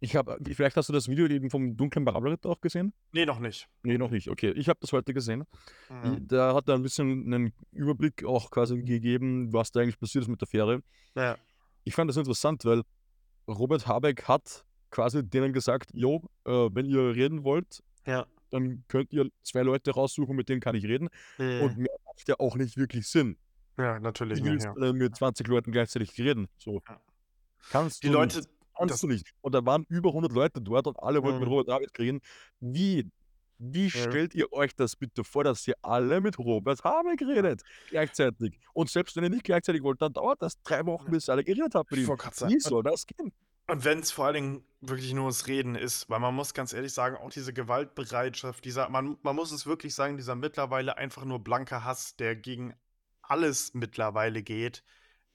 ich habe vielleicht hast du das Video eben vom dunklen Parabelritter auch gesehen? Ne, noch nicht. Ne, noch nicht, okay. Ich habe das heute gesehen. Mhm. da hat er 'n bisschen 'nen Überblick auch quasi gegeben, was da eigentlich passiert ist mit der Fähre. Ja. Ich fand das interessant, weil Robert Habeck hat quasi denen gesagt: „Jo, äh, wenn ihr reden wollt, Ja. dann könnt ihr 2 Leute raussuchen, mit denen kann ich reden.“ Und Mhm. mehr macht ja auch nicht wirklich Sinn. Ja, natürlich Wie nicht, willst ja. mit 20 Leuten gleichzeitig reden? So. Kannst Die du Leute nicht. Kannst du nicht. Und da waren über 100 Leute dort und alle wollten mit Mhm. Robert Habeck reden. Wie wie Ja. stellt ihr euch das bitte vor, dass ihr alle mit Robert Habeck redet gleichzeitig? Und selbst wenn ihr nicht gleichzeitig wollt, dann dauert das 3 Wochen, bis ihr alle geredet habt mit ihm. Wie und soll das gehen? und wenn's vor allen Dingen wirklich nur das Reden ist, weil man muss ganz ehrlich sagen, auch diese Gewaltbereitschaft, dieser man man muss es wirklich sagen, dieser mittlerweile einfach nur blanke Hass, der gegen alles mittlerweile geht,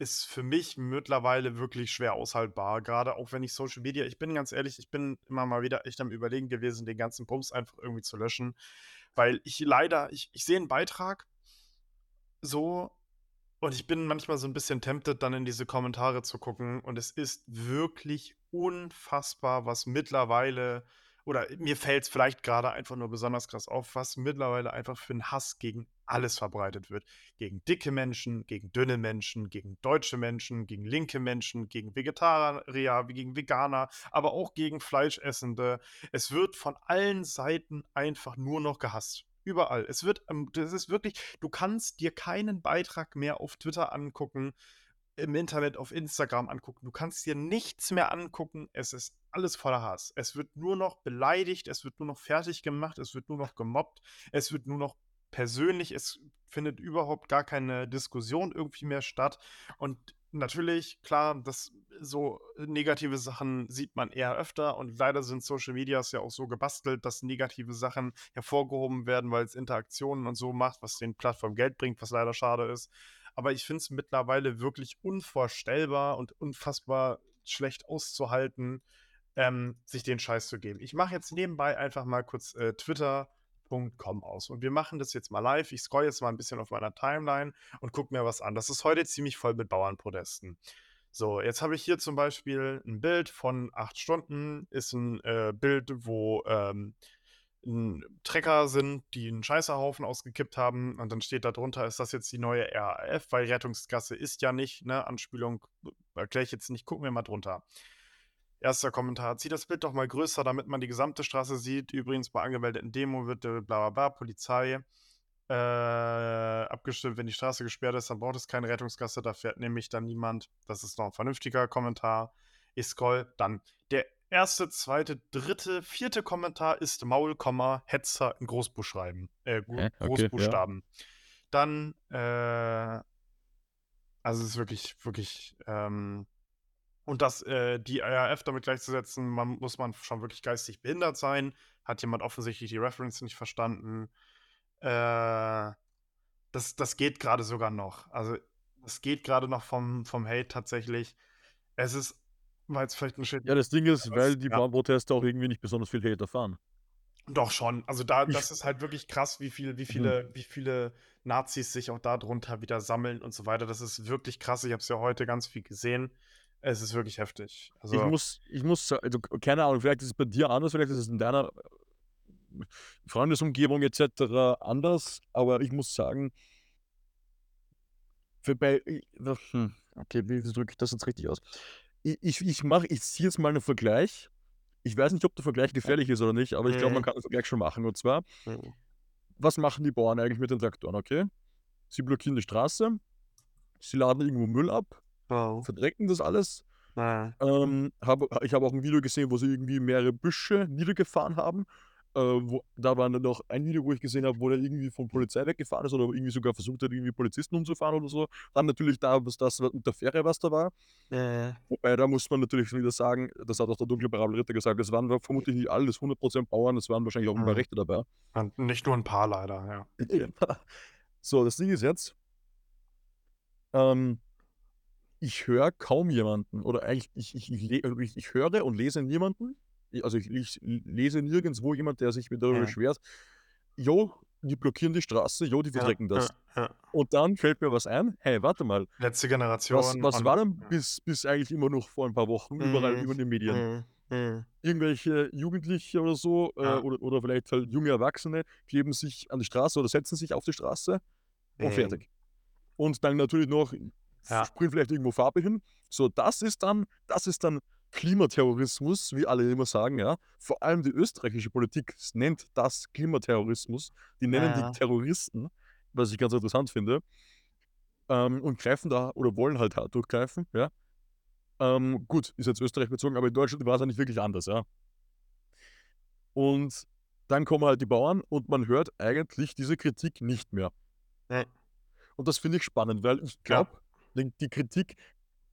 ist für mich mittlerweile wirklich schwer aushaltbar. Grade auch wenn ich Social Media ich bin ganz ehrlich, ich bin immer mal wieder echt am Überlegen gewesen, den ganzen Bums einfach irgendwie zu löschen, weil ich leider ich ich sehe 'n Beitrag so und ich bin manchmal so 'n bisschen tempted, dann in diese Kommentare zu gucken und es ist wirklich unfassbar, was mittlerweile oder mir fällt's vielleicht grade einfach nur besonders krass auf, was mittlerweile einfach für 'n Hass gegen alles verbreitet wird. Gegen dicke Menschen, gegen dünne Menschen, gegen deutsche Menschen, gegen linke Menschen, gegen Vegetarier, gegen Veganer, aber auch gegen Fleischessende. Es wird von allen Seiten einfach nur noch gehasst. Überall. Es wird ähm, das ist wirklich du kannst dir keinen Beitrag mehr auf Twitter angucken, im Internet, auf Instagram angucken. Du kannst dir nichts mehr angucken. Es ist alles voller Hass. Es wird nur noch beleidigt, es wird nur noch fertiggemacht, es wird nur noch gemobbt, es wird nur noch persönlich es findet überhaupt gar keine Diskussion irgendwie mehr statt. Und natürlich, klar, das so negative Sachen sieht man eher öfter und leider sind Social Medias ja auch so gebastelt, dass negative Sachen hervorgehoben werden, weil's Interaktionen und so macht, was den Plattformen Geld bringt, was leider schade ist. Aber ich finde es mittlerweile wirklich unvorstellbar und unfassbar schlecht auszuhalten, ähm, sich den Scheiß zu geben. Ich mache jetzt nebenbei einfach mal kurz, äh, Twitter.com aus und wir machen das jetzt mal live. Ich scrolle jetzt mal 'n bisschen auf meiner Timeline und gucke mir was an. Das ist heute ziemlich voll mit Bauernprotesten. So, jetzt habe ich hier zum Beispiel 'n Bild von 8 Stunden, ist 'n, äh, Bild, wo, ähm, 'n Trecker sind, die 'n Scheißerhaufen ausgekippt haben und dann steht da drunter: „Ist das jetzt die neue RAF?“ Weil Rettungsgasse ist ja nicht, ne, Anspielung, erkläre ich jetzt nicht, gucken wir mal drunter. 1. Kommentar: „Zieh das Bild doch mal größer, damit man die gesamte Straße sieht. Übrigens bei angemeldeten Demo wird, bla bla bla, Polizei, äh, abgestimmt. Wenn die Straße gesperrt ist, dann braucht es keine Rettungsgasse, da fährt nämlich dann niemand.“ Das ist noch 'n vernünftiger Kommentar. Ich scrolle, dann der 1., 2., 3., 4. Kommentar ist Maul, Komma, Hetzer in Großbuchschreiben äh, Gro Hä? Okay, ja. Großbuchstaben. Dann, äh also, es ist wirklich wirklich, ähm und das, äh die RAF damit gleichzusetzen, man muss man schon wirklich geistig behindert sein. Hat jemand offensichtlich die Reference nicht verstanden. Äh, das das geht grade sogar noch. Also, das geht grade noch vom vom Hate tatsächlich. Es ist war jetzt vielleicht 'n Shit Ja, das Ding ist, weil die ja. Bauernproteste auch irgendwie nicht besonders viel Hate erfahren. Doch schon. Also, da Ich das ist halt wirklich krass, wie viel wie Mhm. viele wie viele Nazis sich auch da drunter wieder sammeln und so weiter. Das ist wirklich krass. Ich habe es ja heute ganz viel gesehen. Es ist wirklich heftig. Ich Also muss ich muss also, keine Ahnung, vielleicht ist es bei dir anders, vielleicht ist es in deiner, äh, Freundesumgebung et cetera anders, aber ich muss sagen für bei hm, okay, wie drücke ich das jetzt richtig aus? Ich ich mache ich ziehe jetzt mal 'nen Vergleich. Ich weiß nicht, ob der Vergleich gefährlich ist oder nicht, aber ich glaube, man Mhm. kann den Vergleich schon machen. Und zwar Mhm. was machen die Bauern eigentlich mit den Traktoren, okay? sie blockieren die Straße, sie laden irgendwo Müll ab, Wow. verdrecken das alles. Ja. Ähm, habe ich habe auch ein Video gesehen, wo sie irgendwie mehrere Büsche niedergefahren haben. Äh, wo da war dann noch ein Video, wo ich gesehen habe, wo der irgendwie von Polizei weggefahren ist oder irgendwie sogar versucht hat, irgendwie Polizisten umzufahren oder so. Dann natürlich da, was das mit der Fähre, was da war. Ja, ja. Wobei, da muss man natürlich wieder sagen, das hat auch der dunkle Parabel Ritter gesagt, es waren vermutlich nicht alles 100% Bauern, es waren wahrscheinlich auch ein paar Mhm. Rechte dabei. Und nicht nur ein paar leider, ja. So, das Ding ist jetzt ähm, ich höre kaum jemanden oder eigentlich ich ich ich also ich ich höre und lese niemanden, also ich ich lese nirgendswo jemand, der sich mir darüber Ja. beschwert: „Jo, die blockieren die Straße, jo, die Ja, verdrecken das.“ ja, ja. Und dann fällt mir was ein: „Hey, warte mal, Letzte was Generation was und war denn ja. bis bis eigentlich immer noch vor ein paar Wochen überall Mhm. über den Medien?“ Mhm. Mhm. Irgendwelche Jugendliche oder so, äh, Ja. oder oder vielleicht halt junge Erwachsene kleben sich an die Straße oder setzen sich auf die Straße und Mhm. fertig. Und dann natürlich noch Ja. sprühen vielleicht irgendwo Farbe hin. So, das ist dann das ist dann Klimaterrorismus, wie alle immer sagen, ja. Vor allem die österreichische Politik nennt das Klimaterrorismus. Die nennen Ja. die Terroristen, was ich ganz interessant finde. Ähm, und greifen da oder wollen halt hart durchgreifen, ja. Ähm, gut, ist jetzt Österreich bezogen, aber in Deutschland war es ja nicht wirklich anders, ja. Und dann kommen halt die Bauern und man hört eigentlich diese Kritik nicht mehr. Ne. Und das finde ich spannend, weil ich Ja. glaube, die die Kritik,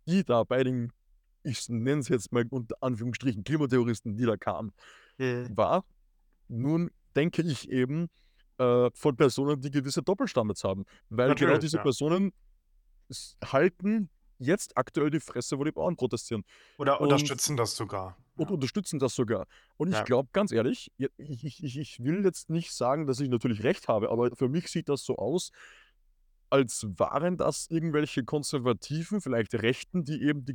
die da bei den, ich nenne es jetzt mal unter Anführungsstrichen, Klimaterroristen, die da kam, Mhm. war nun, denke ich eben, äh, von Personen, die gewisse Doppelstandards haben. Weil genau Natürlich, diese ja. Personen halten jetzt aktuell die Fresse, wo die Bauern protestieren Oder und unterstützen das sogar. und Ja. unterstützen das sogar. Und ich Ja. glaube, ganz ehrlich, ich ich ich will jetzt nicht sagen, dass ich natürlich recht habe, aber für mich sieht das so aus, als waren das irgendwelche Konservativen, vielleicht Rechten, die eben die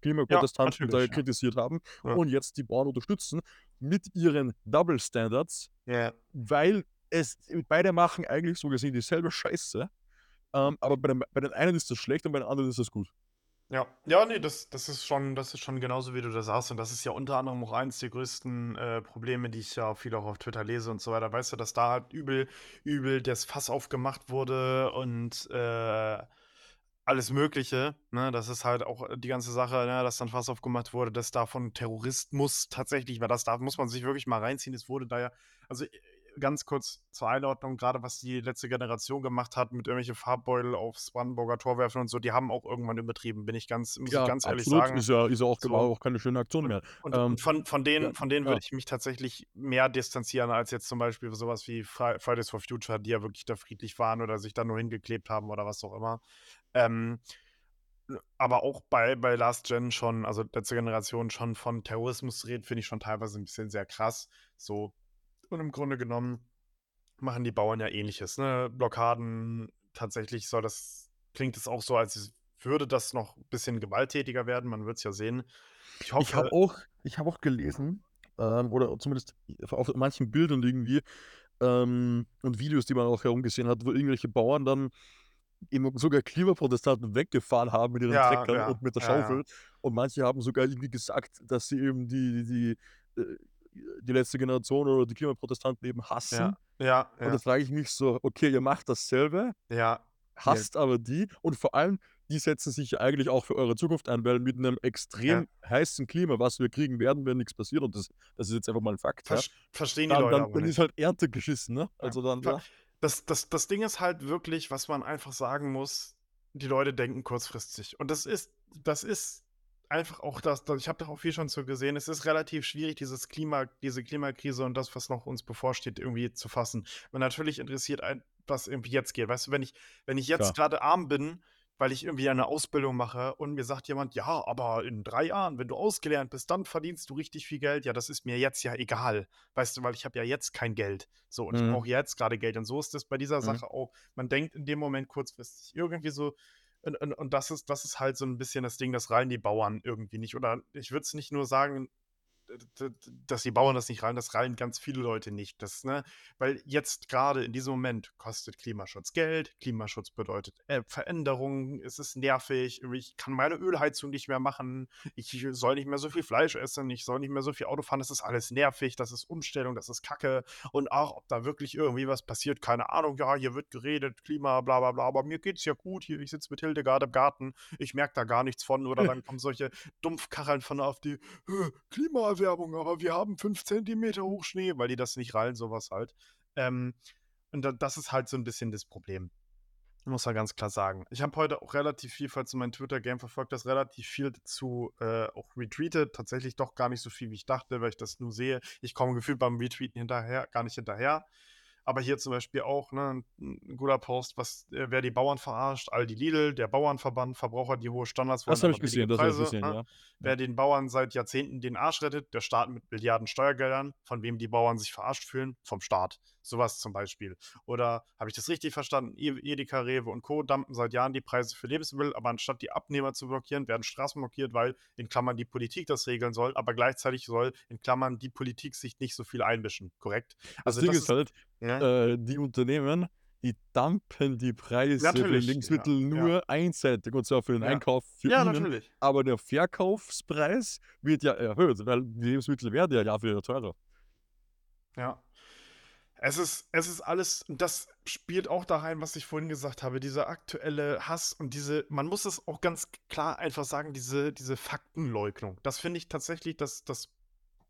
Klimapro Ja, Klimaprotestanten da kritisiert haben Ja. und jetzt die Bauern unterstützen mit ihren Double Standards, Ja. weil es beide machen eigentlich so gesehen dieselbe Scheiße. Ähm, aber bei dem bei den einen ist das schlecht und bei den anderen ist das gut. Ja. Ja, ne, das das ist schon das ist schon genauso, wie du das sagst. Und das ist ja unter anderem auch eins der größten, äh, Probleme, die ich ja viel auch auf Twitter lese und so weiter. Weißt du, dass da halt übel übel das Fass aufgemacht wurde und, äh, alles Mögliche, ne? Das ist halt auch die ganze Sache, ne, dass dann Fass aufgemacht wurde, dass da von Terrorismus tatsächlich weil das da muss man sich wirklich mal reinziehen. Es wurde da ja also, äh, ganz kurz zur Einordnung, grade was die letzte Generation gemacht hat mit irgendwelche Farbbeutel aufs Brandenburger Tor werfen und so, die haben auch irgendwann übertrieben, bin ich ganz muss ich Ja, ganz ehrlich absolut. sagen. Ist ja ist ja auch So. war auch keine schöne Aktion mehr. und Ähm, und von von ja, denen von denen ja. würde ich mich tatsächlich mehr distanzieren als jetzt zum Beispiel so was wie Fri Fridays for Future, die ja wirklich da friedlich waren oder sich da nur hingeklebt haben oder was auch immer. Ähm, aber auch bei bei Last Gen schon, also letzte Generation schon von Terrorismus redet, finde ich schon teilweise 'n bisschen sehr krass, so. Und im Grunde genommen machen die Bauern ja Ähnliches, ne? Blockaden, tatsächlich soll das klingt es auch so, als es würde das noch 'n bisschen gewalttätiger werden. Man wird's ja sehen. Ich Ich habe auch ich habe auch gelesen, ähm, oder zumindest auf manchen Bildern irgendwie, ähm, und Videos, die man auch herumgesehen hat, wo irgendwelche Bauern dann eben sogar Klimaprotestanten weggefahren haben mit ihren Ja, Treckern ja, und mit der ja, ja. Schaufel. Und manche haben sogar irgendwie gesagt, dass sie eben die die die, äh, die letzte Generation oder die Klimaprotestanten eben hassen. Ja, Und da frage ich mich so: „Okay, ihr macht dasselbe, hasst aber die und vor allem, die setzen sich ja eigentlich auch für eure Zukunft ein, weil mit 'nem Ja. extrem heißen Klima, was wir kriegen werden, wenn nix passiert und das das ist jetzt einfach mal 'n Fakt, Verst verstehen die dann Leute dann aber dann ist halt Ernte geschissen, ne? Also dann, Ver. Das das das Ding ist halt wirklich, was man einfach sagen muss, die Leute denken kurzfristig. Und das ist das ist einfach auch das da ich habe da auch viel schon zu gesehen. Es ist relativ schwierig, dieses Klima diese Klimakrise und das, was noch uns bevorsteht, irgendwie zu fassen. Weil natürlich interessiert einen, was irgendwie jetzt geht. Weißt du, wenn ich wenn ich jetzt grade arm bin, weil ich irgendwie eine Ausbildung mache und mir sagt jemand: „Ja, aber in 3 Jahren, wenn du ausgelernt bist, dann verdienst du richtig viel Geld.“ Ja, das ist mir jetzt ja egal. Weißt du, weil ich habe ja jetzt kein Geld. So, und ich Mhm. brauche jetzt grade Geld. Und so ist es bei dieser Mhm. Sache auch. Man denkt in dem Moment kurzfristig irgendwie so und und und das ist das ist halt so 'n bisschen das Ding, das rallen die Bauern irgendwie nicht. Oder ich würde es nicht nur sagen, dass die Bauern das nicht rallen, das rallen ganz viele Leute nicht. Das, ne? Weil jetzt gerade in diesem Moment kostet Klimaschutz Geld, Klimaschutz bedeutet äh, Veränderungen, es ist nervig, ich kann meine Ölheizung nicht mehr machen, ich soll nicht mehr so viel Fleisch essen, ich soll nicht mehr so viel Auto fahren, das ist alles nervig, das ist Umstellung, das ist Kacke und auch, ob da wirklich irgendwie was passiert, keine Ahnung, ja, hier wird geredet, Klima, bla bla bla, aber mir geht's ja gut, hier, ich sitze mit Hildegard im Garten, ich merke da gar nichts von oder dann kommen solche Dumpfkacheln von der AfD, Klimaerwärmung, aber wir haben 5 Zentimeter hoch Schnee, weil die das nicht rallen, sowas halt. Ähm, und da, das ist halt so ein bisschen das Problem. Muss man ganz klar sagen. Ich habe heute auch relativ viel, falls du mein Twitter-Game verfolgt hast, relativ viel dazu äh, auch retweetet. Tatsächlich doch gar nicht so viel, wie ich dachte, weil ich das nur sehe. Ich komme gefühlt beim Retweeten hinterher, gar nicht hinterher. Aber hier zum Beispiel auch ne, ein guter Post, was, äh, wer die Bauern verarscht, Aldi Lidl, der Bauernverband, Verbraucher, die hohe Standards wollen. Das habe ich gesehen, das habe ich gesehen, ne? ja. Wer den Bauern seit Jahrzehnten den Arsch rettet, der Staat mit Milliarden Steuergeldern, von wem die Bauern sich verarscht fühlen, vom Staat. Sowas zum Beispiel. Oder habe ich das richtig verstanden? Edeka, Rewe und Co. dumpen seit Jahren die Preise für Lebensmittel, aber anstatt die Abnehmer zu blockieren, werden Straßen blockiert, weil in Klammern die Politik das regeln soll, aber gleichzeitig soll in Klammern die Politik sich nicht so viel einmischen. Korrekt? Also das Ding das ist halt, ja? äh, die Unternehmen, die dumpen die Preise für Lebensmittel ja, nur ja. einseitig und zwar für den Einkauf für ja, ihnen. Natürlich. Aber der Verkaufspreis wird ja erhöht, weil die Lebensmittel werden ja Jahr für Jahr teurer. Ja. Es ist, es ist alles, das spielt auch da rein, was ich vorhin gesagt habe, dieser aktuelle Hass und diese, man muss es auch ganz klar einfach sagen, diese, diese Faktenleugnung. Das finde ich tatsächlich das, das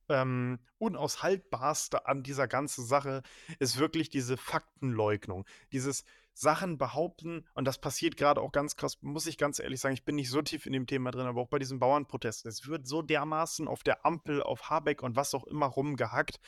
ähm, unaushaltbarste an dieser ganzen Sache ist wirklich diese Faktenleugnung. Dieses Sachen behaupten, und das passiert gerade auch ganz krass, muss ich ganz ehrlich sagen, ich bin nicht so tief in dem Thema drin, aber auch bei diesen Bauernprotesten. Es wird so dermaßen auf der Ampel, auf Habeck und was auch immer rumgehackt,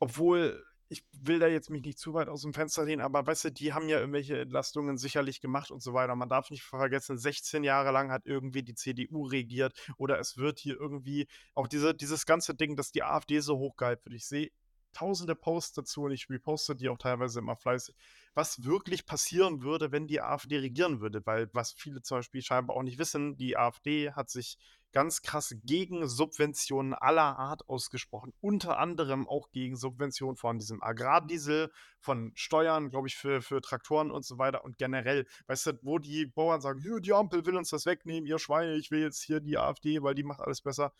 obwohl ich will da jetzt mich nicht zu weit aus dem Fenster lehnen, aber weißt du, die haben ja irgendwelche Entlastungen sicherlich gemacht und so weiter. Man darf nicht vergessen, 16 Jahre lang hat irgendwie die CDU regiert oder es wird hier irgendwie auch diese, dieses ganze Ding, dass die AfD so hochgehypt wird. Ich sehe tausende Posts dazu und ich reposte die auch teilweise immer fleißig, was wirklich passieren würde, wenn die AfD regieren würde, weil was viele zum Beispiel scheinbar auch nicht wissen, die AfD hat sich ganz krass gegen Subventionen aller Art ausgesprochen. Unter anderem auch gegen Subventionen von diesem Agrardiesel, von Steuern, glaube ich, für, für Traktoren und so weiter. Und generell, weißt du, wo die Bauern sagen, die Ampel will uns das wegnehmen, ihr Schweine, ich will jetzt hier die AfD, weil die macht alles besser.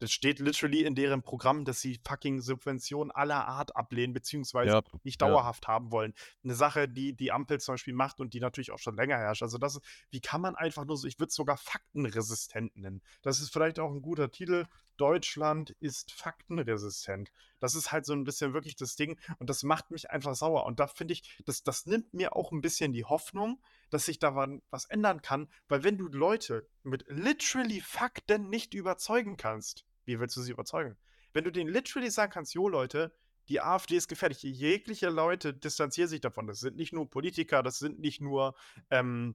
Das steht literally in deren Programm, dass sie fucking Subventionen aller Art ablehnen, beziehungsweise ja, nicht dauerhaft ja. haben wollen. Eine Sache, die die Ampel zum Beispiel macht und die natürlich auch schon länger herrscht. Also, das ist, wie kann man einfach nur so, ich würde es sogar faktenresistent nennen. Das ist vielleicht auch ein guter Titel. Deutschland ist faktenresistent. Das ist halt so ein bisschen wirklich das Ding und das macht mich einfach sauer. Und da finde ich, das, das nimmt mir auch ein bisschen die Hoffnung, dass sich da was ändern kann, weil wenn du Leute mit literally Fakten nicht überzeugen kannst, wie willst du sie überzeugen? Wenn du denen literally sagen kannst, jo Leute, die AfD ist gefährlich, jegliche Leute distanzieren sich davon. Das sind nicht nur Politiker, das sind nicht nur ähm,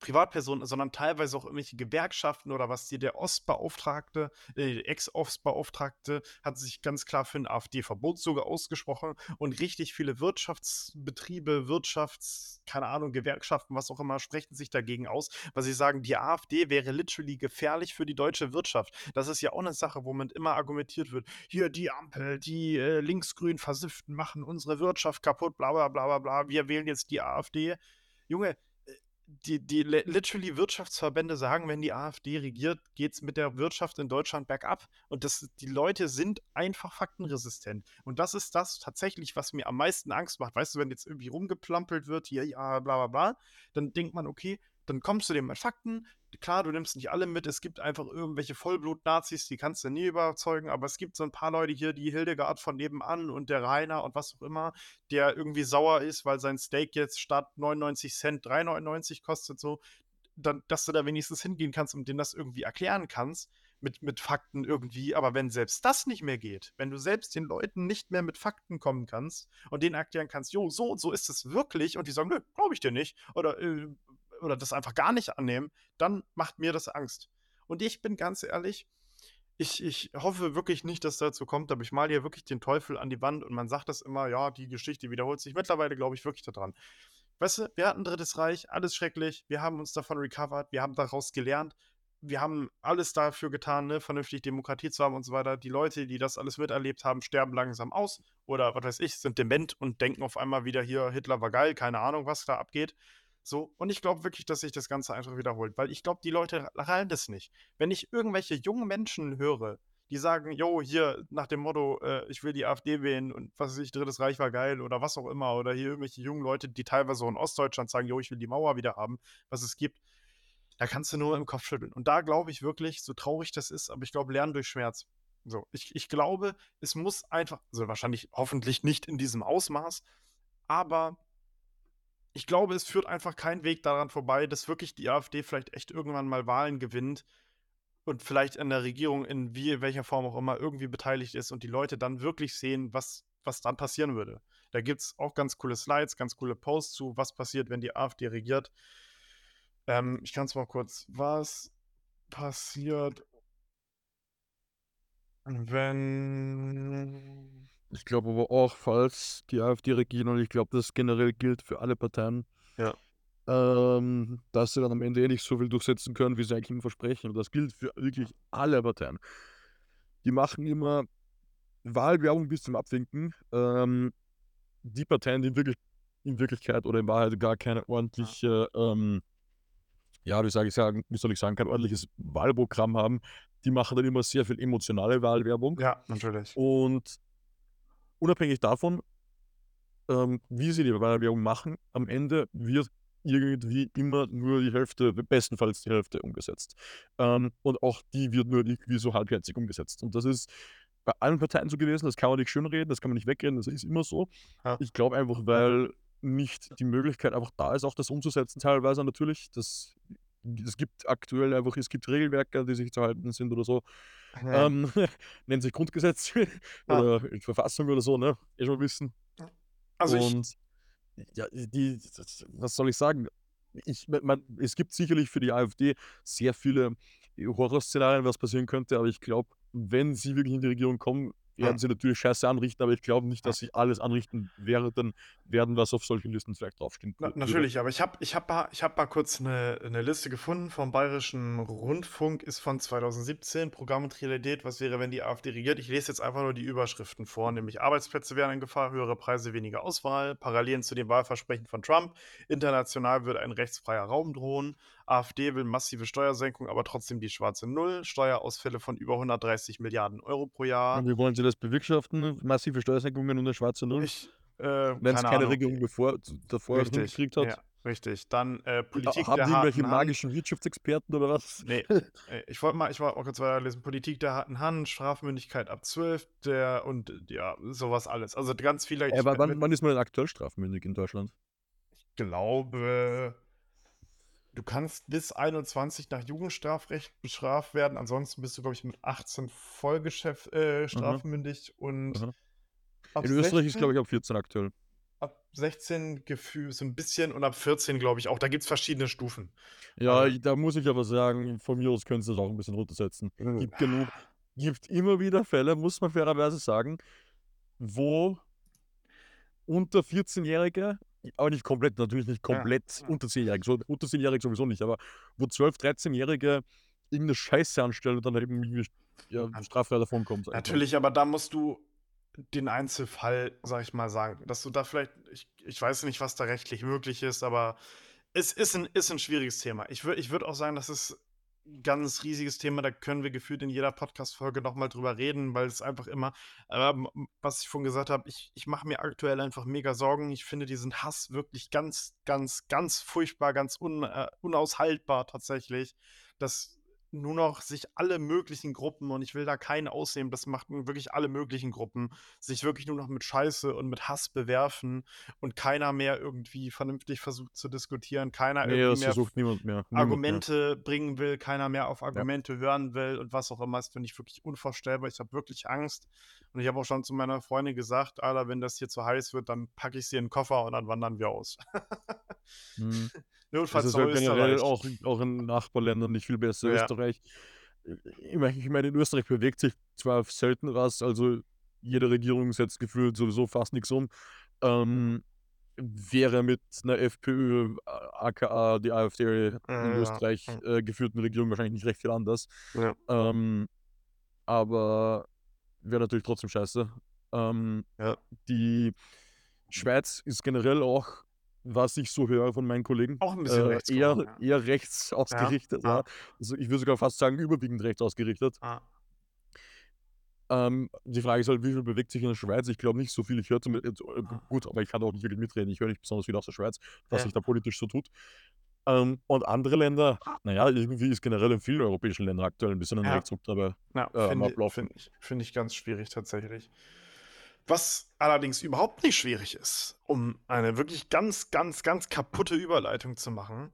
Privatpersonen, sondern teilweise auch irgendwelche Gewerkschaften oder was die der Ostbeauftragte, äh, Ex-Ostbeauftragte hat sich ganz klar für ein AfD-Verbot sogar ausgesprochen und richtig viele Wirtschaftsbetriebe, Wirtschafts, keine Ahnung, Gewerkschaften, was auch immer, sprechen sich dagegen aus, weil sie sagen, die AfD wäre literally gefährlich für die deutsche Wirtschaft. Das ist ja auch eine Sache, womit immer argumentiert wird, hier die Ampel, die äh, linksgrün Versifften machen unsere Wirtschaft kaputt, bla bla bla bla bla, wir wählen jetzt die AfD. Junge, die, die literally Wirtschaftsverbände sagen, wenn die AfD regiert, geht es mit der Wirtschaft in Deutschland bergab. Und das, die Leute sind einfach faktenresistent. Und das ist das tatsächlich, was mir am meisten Angst macht. Weißt du, wenn jetzt irgendwie rumgeplampelt wird, hier, ja, bla bla bla, dann denkt man, okay, dann kommst du dem mit Fakten. Klar, du nimmst nicht alle mit. Es gibt einfach irgendwelche Vollblut-Nazis, die kannst du nie überzeugen. Aber es gibt so ein paar Leute hier, die Hildegard von nebenan und der Rainer und was auch immer, der irgendwie sauer ist, weil sein Steak jetzt statt 99 Cent 3,99 kostet, so, dann, dass du da wenigstens hingehen kannst und denen das irgendwie erklären kannst. Mit, mit Fakten irgendwie, aber wenn selbst das nicht mehr geht, wenn du selbst den Leuten nicht mehr mit Fakten kommen kannst und denen erklären kannst, jo, so und so ist es wirklich und die sagen, nö, glaube ich dir nicht oder äh, oder das einfach gar nicht annehmen, dann macht mir das Angst. Und ich bin ganz ehrlich, ich, ich hoffe wirklich nicht, dass dazu kommt, aber ich male hier wirklich den Teufel an die Wand und man sagt das immer, ja, die Geschichte wiederholt sich. Mittlerweile glaube ich wirklich daran. Weißt du, wir hatten Drittes Reich, alles schrecklich, wir haben uns davon recovered, wir haben daraus gelernt. wir haben alles dafür getan, ne, vernünftig Demokratie zu haben und so weiter. Die Leute, die das alles miterlebt haben, sterben langsam aus oder was weiß ich, sind dement und denken auf einmal wieder hier, Hitler war geil, keine Ahnung, was da abgeht. So, und ich glaube wirklich, dass sich das Ganze einfach wiederholt, weil ich glaube, die Leute rallen das nicht. Wenn ich irgendwelche jungen Menschen höre, die sagen, yo, hier nach dem Motto, äh, ich will die AfD wählen und was weiß ich, Drittes Reich war geil oder was auch immer, oder hier irgendwelche jungen Leute, die teilweise auch in Ostdeutschland sagen, yo, ich will die Mauer wieder haben, was es gibt, da kannst du nur im Kopf schütteln. Und da glaube ich wirklich, so traurig das ist, aber ich glaube, Lernen durch Schmerz. So, ich, ich glaube, es muss einfach, also wahrscheinlich hoffentlich nicht in diesem Ausmaß, aber ich glaube, es führt einfach kein Weg daran vorbei, dass wirklich die AfD vielleicht echt irgendwann mal Wahlen gewinnt und vielleicht an der Regierung in wie, welcher Form auch immer irgendwie beteiligt ist und die Leute dann wirklich sehen, was, was dann passieren würde. Da gibt es auch ganz coole Slides, ganz coole Posts zu, was passiert, wenn die AfD regiert. Ähm, ich kann es mal kurz. Was passiert, wenn. Ich glaube aber auch, falls die AfD regiert, und ich glaube, das generell gilt für alle Parteien, Ja. ähm, dass sie dann am Ende eh nicht so viel durchsetzen können, wie sie eigentlich immer versprechen. Und das gilt für wirklich alle Parteien. Die machen immer Wahlwerbung bis zum Abwinken. Ähm, die Parteien, die in, wirklich, in Wirklichkeit oder in Wahrheit gar keine ordentliche ähm, ja, wie, sage ich sagen, wie soll ich sagen, kein ordentliches Wahlprogramm haben, die machen dann immer sehr viel emotionale Wahlwerbung. Ja, natürlich. Und unabhängig davon, ähm, wie sie die Wahlwerbung machen, am Ende wird irgendwie immer nur die Hälfte, bestenfalls die Hälfte umgesetzt. Ähm, und auch die wird nur irgendwie so halbherzig umgesetzt. Und das ist bei allen Parteien so gewesen, das kann man nicht schönreden, das kann man nicht wegreden, das ist immer so. Ja. Ich glaube einfach, weil nicht die Möglichkeit einfach da ist, auch das umzusetzen teilweise natürlich. Das, es gibt aktuell einfach, es gibt Regelwerke, die sich zu halten sind oder so. Ja. Ähm, nennt sich Grundgesetz oder Verfassung oder so, ne? Eh schon wissen. Also ich, Und ja, die, das, was soll ich sagen? Ich, man, es gibt sicherlich für die AfD sehr viele Horrorszenarien, was passieren könnte, aber ich glaube, wenn sie wirklich in die Regierung kommen, werden Ja. sie natürlich Scheiße anrichten, aber ich glaube nicht, dass sie alles anrichten werden, werden, was auf solchen Listen vielleicht draufstehen na, natürlich, aber ich habe ich hab mal, ich hab mal kurz eine, eine Liste gefunden vom Bayerischen Rundfunk, ist von 2017, Programm und Realität, was wäre, wenn die AfD regiert. Ich lese jetzt einfach nur die Überschriften vor, nämlich Arbeitsplätze wären in Gefahr, höhere Preise, weniger Auswahl, Parallelen zu den Wahlversprechen von Trump, international würde ein rechtsfreier Raum drohen, AfD will massive Steuersenkung, aber trotzdem die schwarze Null, Steuerausfälle von über 130 Milliarden Euro pro Jahr. Und wie wollen sie das bewirtschaften? Massive Steuersenkungen und eine schwarze Null? Ich, äh, Wenn es keine keine. Regierung bevor, davor Richtig, hingekriegt hat? ja, richtig. Dann äh, Politik Haben der irgendwelche harten Hand. magischen Wirtschaftsexperten oder was? Nee, äh, ich wollte mal, ich wollte mal kurz weiterlesen. Politik der harten Hand, Strafmündigkeit ab 12, der und äh, ja, sowas alles. Also ganz viele. Äh, Ich wann, wann, ist man denn aktuell strafmündig in Deutschland? glaube, du kannst bis 21 nach Jugendstrafrecht bestraft werden. Ansonsten bist du, glaube ich, mit 18 Vollgeschäft äh, strafmündig und Mhm. ab In Österreich ist, 16 glaube ich, ab 14 aktuell. ab 16 Gefühl so ein bisschen und ab 14, glaube ich, auch. Da gibt es verschiedene Stufen. Ja, Also- da muss ich aber sagen, von mir aus können sie das auch ein bisschen runtersetzen. Gibt genug, gibt immer wieder Fälle, muss man fairerweise sagen, wo unter 14-Jährige, aber nicht komplett, natürlich nicht Ja. komplett unter 10-Jährige, so, unter 10-Jährige sowieso nicht, aber wo 12-, 13-Jährige irgendeine Scheiße anstellen und dann eben ja, straffrei davon kommen. Natürlich, aber da musst du den Einzelfall, sag ich mal, sagen. Dass du da vielleicht, ich, ich weiß nicht, was da rechtlich möglich ist, aber es ist ein, ist ein schwieriges Thema. Ich würde ich würd auch sagen, das ist ein ganz riesiges Thema, da können wir gefühlt in jeder Podcast-Folge nochmal drüber reden, weil es einfach immer, m- was ich vorhin gesagt habe, ich, ich mache mir aktuell einfach mega Sorgen. Ich finde diesen Hass wirklich ganz, ganz, ganz furchtbar, ganz un, äh, unaushaltbar tatsächlich, dass nur noch sich alle möglichen Gruppen, und ich will da keinen ausnehmen, das machten wirklich alle möglichen Gruppen, sich wirklich nur noch mit Scheiße und mit Hass bewerfen und keiner mehr irgendwie vernünftig versucht zu diskutieren, keiner Nee, irgendwie mehr versucht niemand mehr. Niemand mehr. Argumente bringen will, keiner mehr auf Argumente hören will und was auch immer, das finde ich wirklich unvorstellbar. Ich habe wirklich Angst. Und ich habe auch schon zu meiner Freundin gesagt, Alter, wenn das hier zu heiß wird, dann packe ich sie in den Koffer und dann wandern wir aus. Hm. Das Notfalls ist halt generell auch, auch in Nachbarländern nicht viel besser. Ja. Österreich, äh, ich meine, in Österreich bewegt sich zwar selten was, also jede Regierung setzt gefühlt sowieso fast nichts um. Ähm, wäre mit 'ner FPÖ, aka die AfD in Äh, ja, Österreich, hm. äh, geführten Regierung wahrscheinlich nicht recht viel anders. Ja. Ähm, aber wäre natürlich trotzdem scheiße. Ähm, die Schweiz ist generell auch, was ich so höre von meinen Kollegen, Auch 'n bisschen äh, rechts eher ja. eher rechts ausgerichtet, ja. ja. Also, ich würde sogar fast sagen, überwiegend rechts ausgerichtet. Ah. Ähm, die Frage ist halt, wie viel bewegt sich in der Schweiz? Ich glaube nicht so viel. Ich höre äh, Ah. gut, aber ich kann auch nicht wirklich mitreden. Ich höre nicht besonders viel aus der Schweiz, was sich da politisch so tut. Ähm, und andere Länder, na ja, irgendwie ist generell in vielen europäischen Ländern aktuell 'n bisschen ein. Rechtsruck dabei, Ja, äh, finde finde ich finde ich ganz schwierig tatsächlich. Was allerdings überhaupt nicht schwierig ist, um eine wirklich ganz, ganz, ganz kaputte Überleitung zu machen,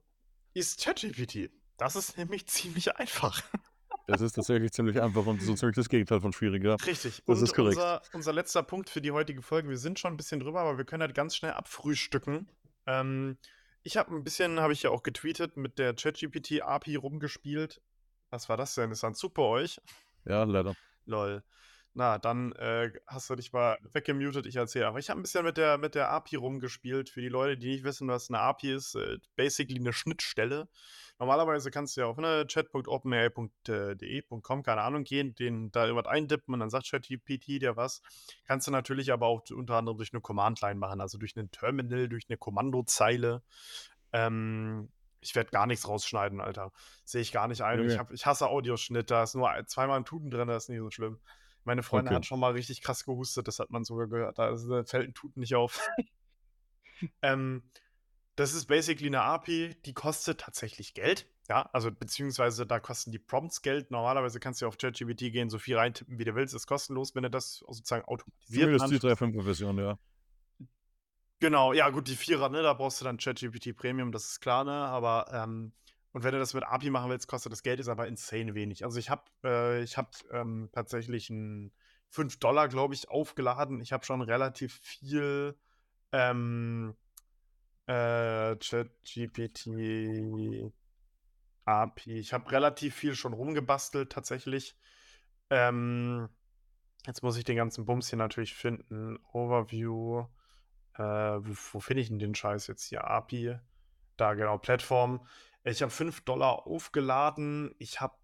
ist ChatGPT. Das ist nämlich ziemlich einfach. Das ist tatsächlich ziemlich einfach und so ziemlich das Gegenteil von schwierig, ja. Richtig. Das Und ist korrekt. unser unser letzter Punkt für die heutige Folge wir sind schon 'n bisschen drüber, aber wir können halt ganz schnell abfrühstücken. Ähm, ich habe 'n bisschen habe ich ja auch getweetet, mit der ChatGPT API rumgespielt. Was war das denn? Ist da 'n Zug bei euch? Ja, leider. Lol. Na, dann, äh, hast du dich mal weggemutet, ich erzähle. Aber ich habe 'n bisschen mit der mit der API rumgespielt. Für die Leute, die nicht wissen, was 'ne API ist, äh, basically 'ne Schnittstelle. Normalerweise kannst du ja auf, ne, chat.openai. äh, keine Ahnung, gehen, den da irgendwas eintippen und dann sagt ChatGPT dir was. Kannst du natürlich aber auch unter anderem durch 'ne Command-Line machen, also durch 'nen Terminal, durch 'ne Kommandozeile. Ähm, ich werde gar nichts rausschneiden, Alter. Sehe ich gar nicht ein. Ich Okay. habe ich hasse Audioschnitt, da ist nur ei zweimal 'n Tuten drin, das ist nicht so schlimm. Meine Freundin Okay. hat schon mal richtig krass gehustet, das hat man sogar gehört. Da ist fällt 'n Tuten nicht auf. Ähm, das ist basically 'ne API, die kostet tatsächlich Geld, ja, also beziehungsweise da kosten die Prompts Geld. Normalerweise kannst du auf ChatGPT gehen, so viel reintippen, wie du willst, ist kostenlos, wenn du das sozusagen automatisiert in Zumindest die Anführungs 3.5er Version, ja. Genau, ja gut, die 4er, ne, da brauchst du dann ChatGPT Premium, das ist klar, ne? Aber, ähm und wenn du das mit API machen willst, kostet das Geld, ist aber insane wenig. Also, ich habe äh, habe, ähm, tatsächlich 'n 5 $, glaube ich, aufgeladen. Ich habe schon relativ viel, ähm, äh, ChatGPT API ich habe relativ viel schon rumgebastelt tatsächlich. Ähm, jetzt muss ich den ganzen Bums hier natürlich finden. Overview, äh, wo finde ich 'n den Scheiß jetzt hier? API. Da, genau, Plattform. Ich habe 5 $ aufgeladen. Ich habe,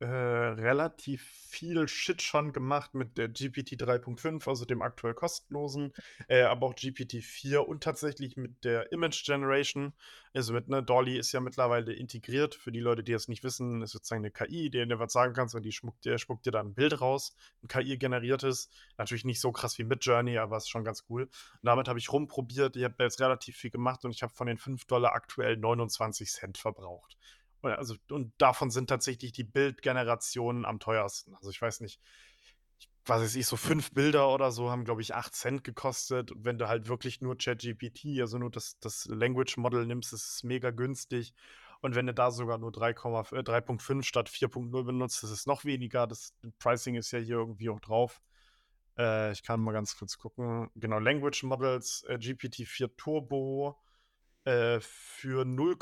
äh, relativ viel Shit schon gemacht mit der GPT 3.5, also dem aktuell kostenlosen, äh, aber auch GPT-4 und tatsächlich mit der Image Generation. Also mit, ne DALL-E ist ja mittlerweile integriert. Für die Leute, die das nicht wissen, ist sozusagen 'ne KI, der dir was sagen kannst und die spuckt dir spuckt dir dann 'n Bild raus, 'n KI-generiertes. Natürlich nicht so krass wie Midjourney, aber ist schon ganz cool. Und damit habe ich rumprobiert. Ich habe jetzt relativ viel gemacht und ich habe von den 5 $ aktuell 29 C verbraucht. Also und davon sind tatsächlich die Bildgenerationen am teuersten. Also, ich weiß nicht, ich was weiß ich, so 5 Bilder oder so haben, glaube ich, 8 C gekostet. Und wenn du halt wirklich nur ChatGPT, also nur das das Language Model nimmst, ist es mega günstig. Und wenn du da sogar nur 3, Komma äh, 3.5 statt 4.0 benutzt, ist es noch weniger. Das Pricing ist ja hier irgendwie auch drauf. Äh, ich kann mal ganz kurz gucken. Genau, Language Models, äh, GPT-4 Turbo, äh, für 0,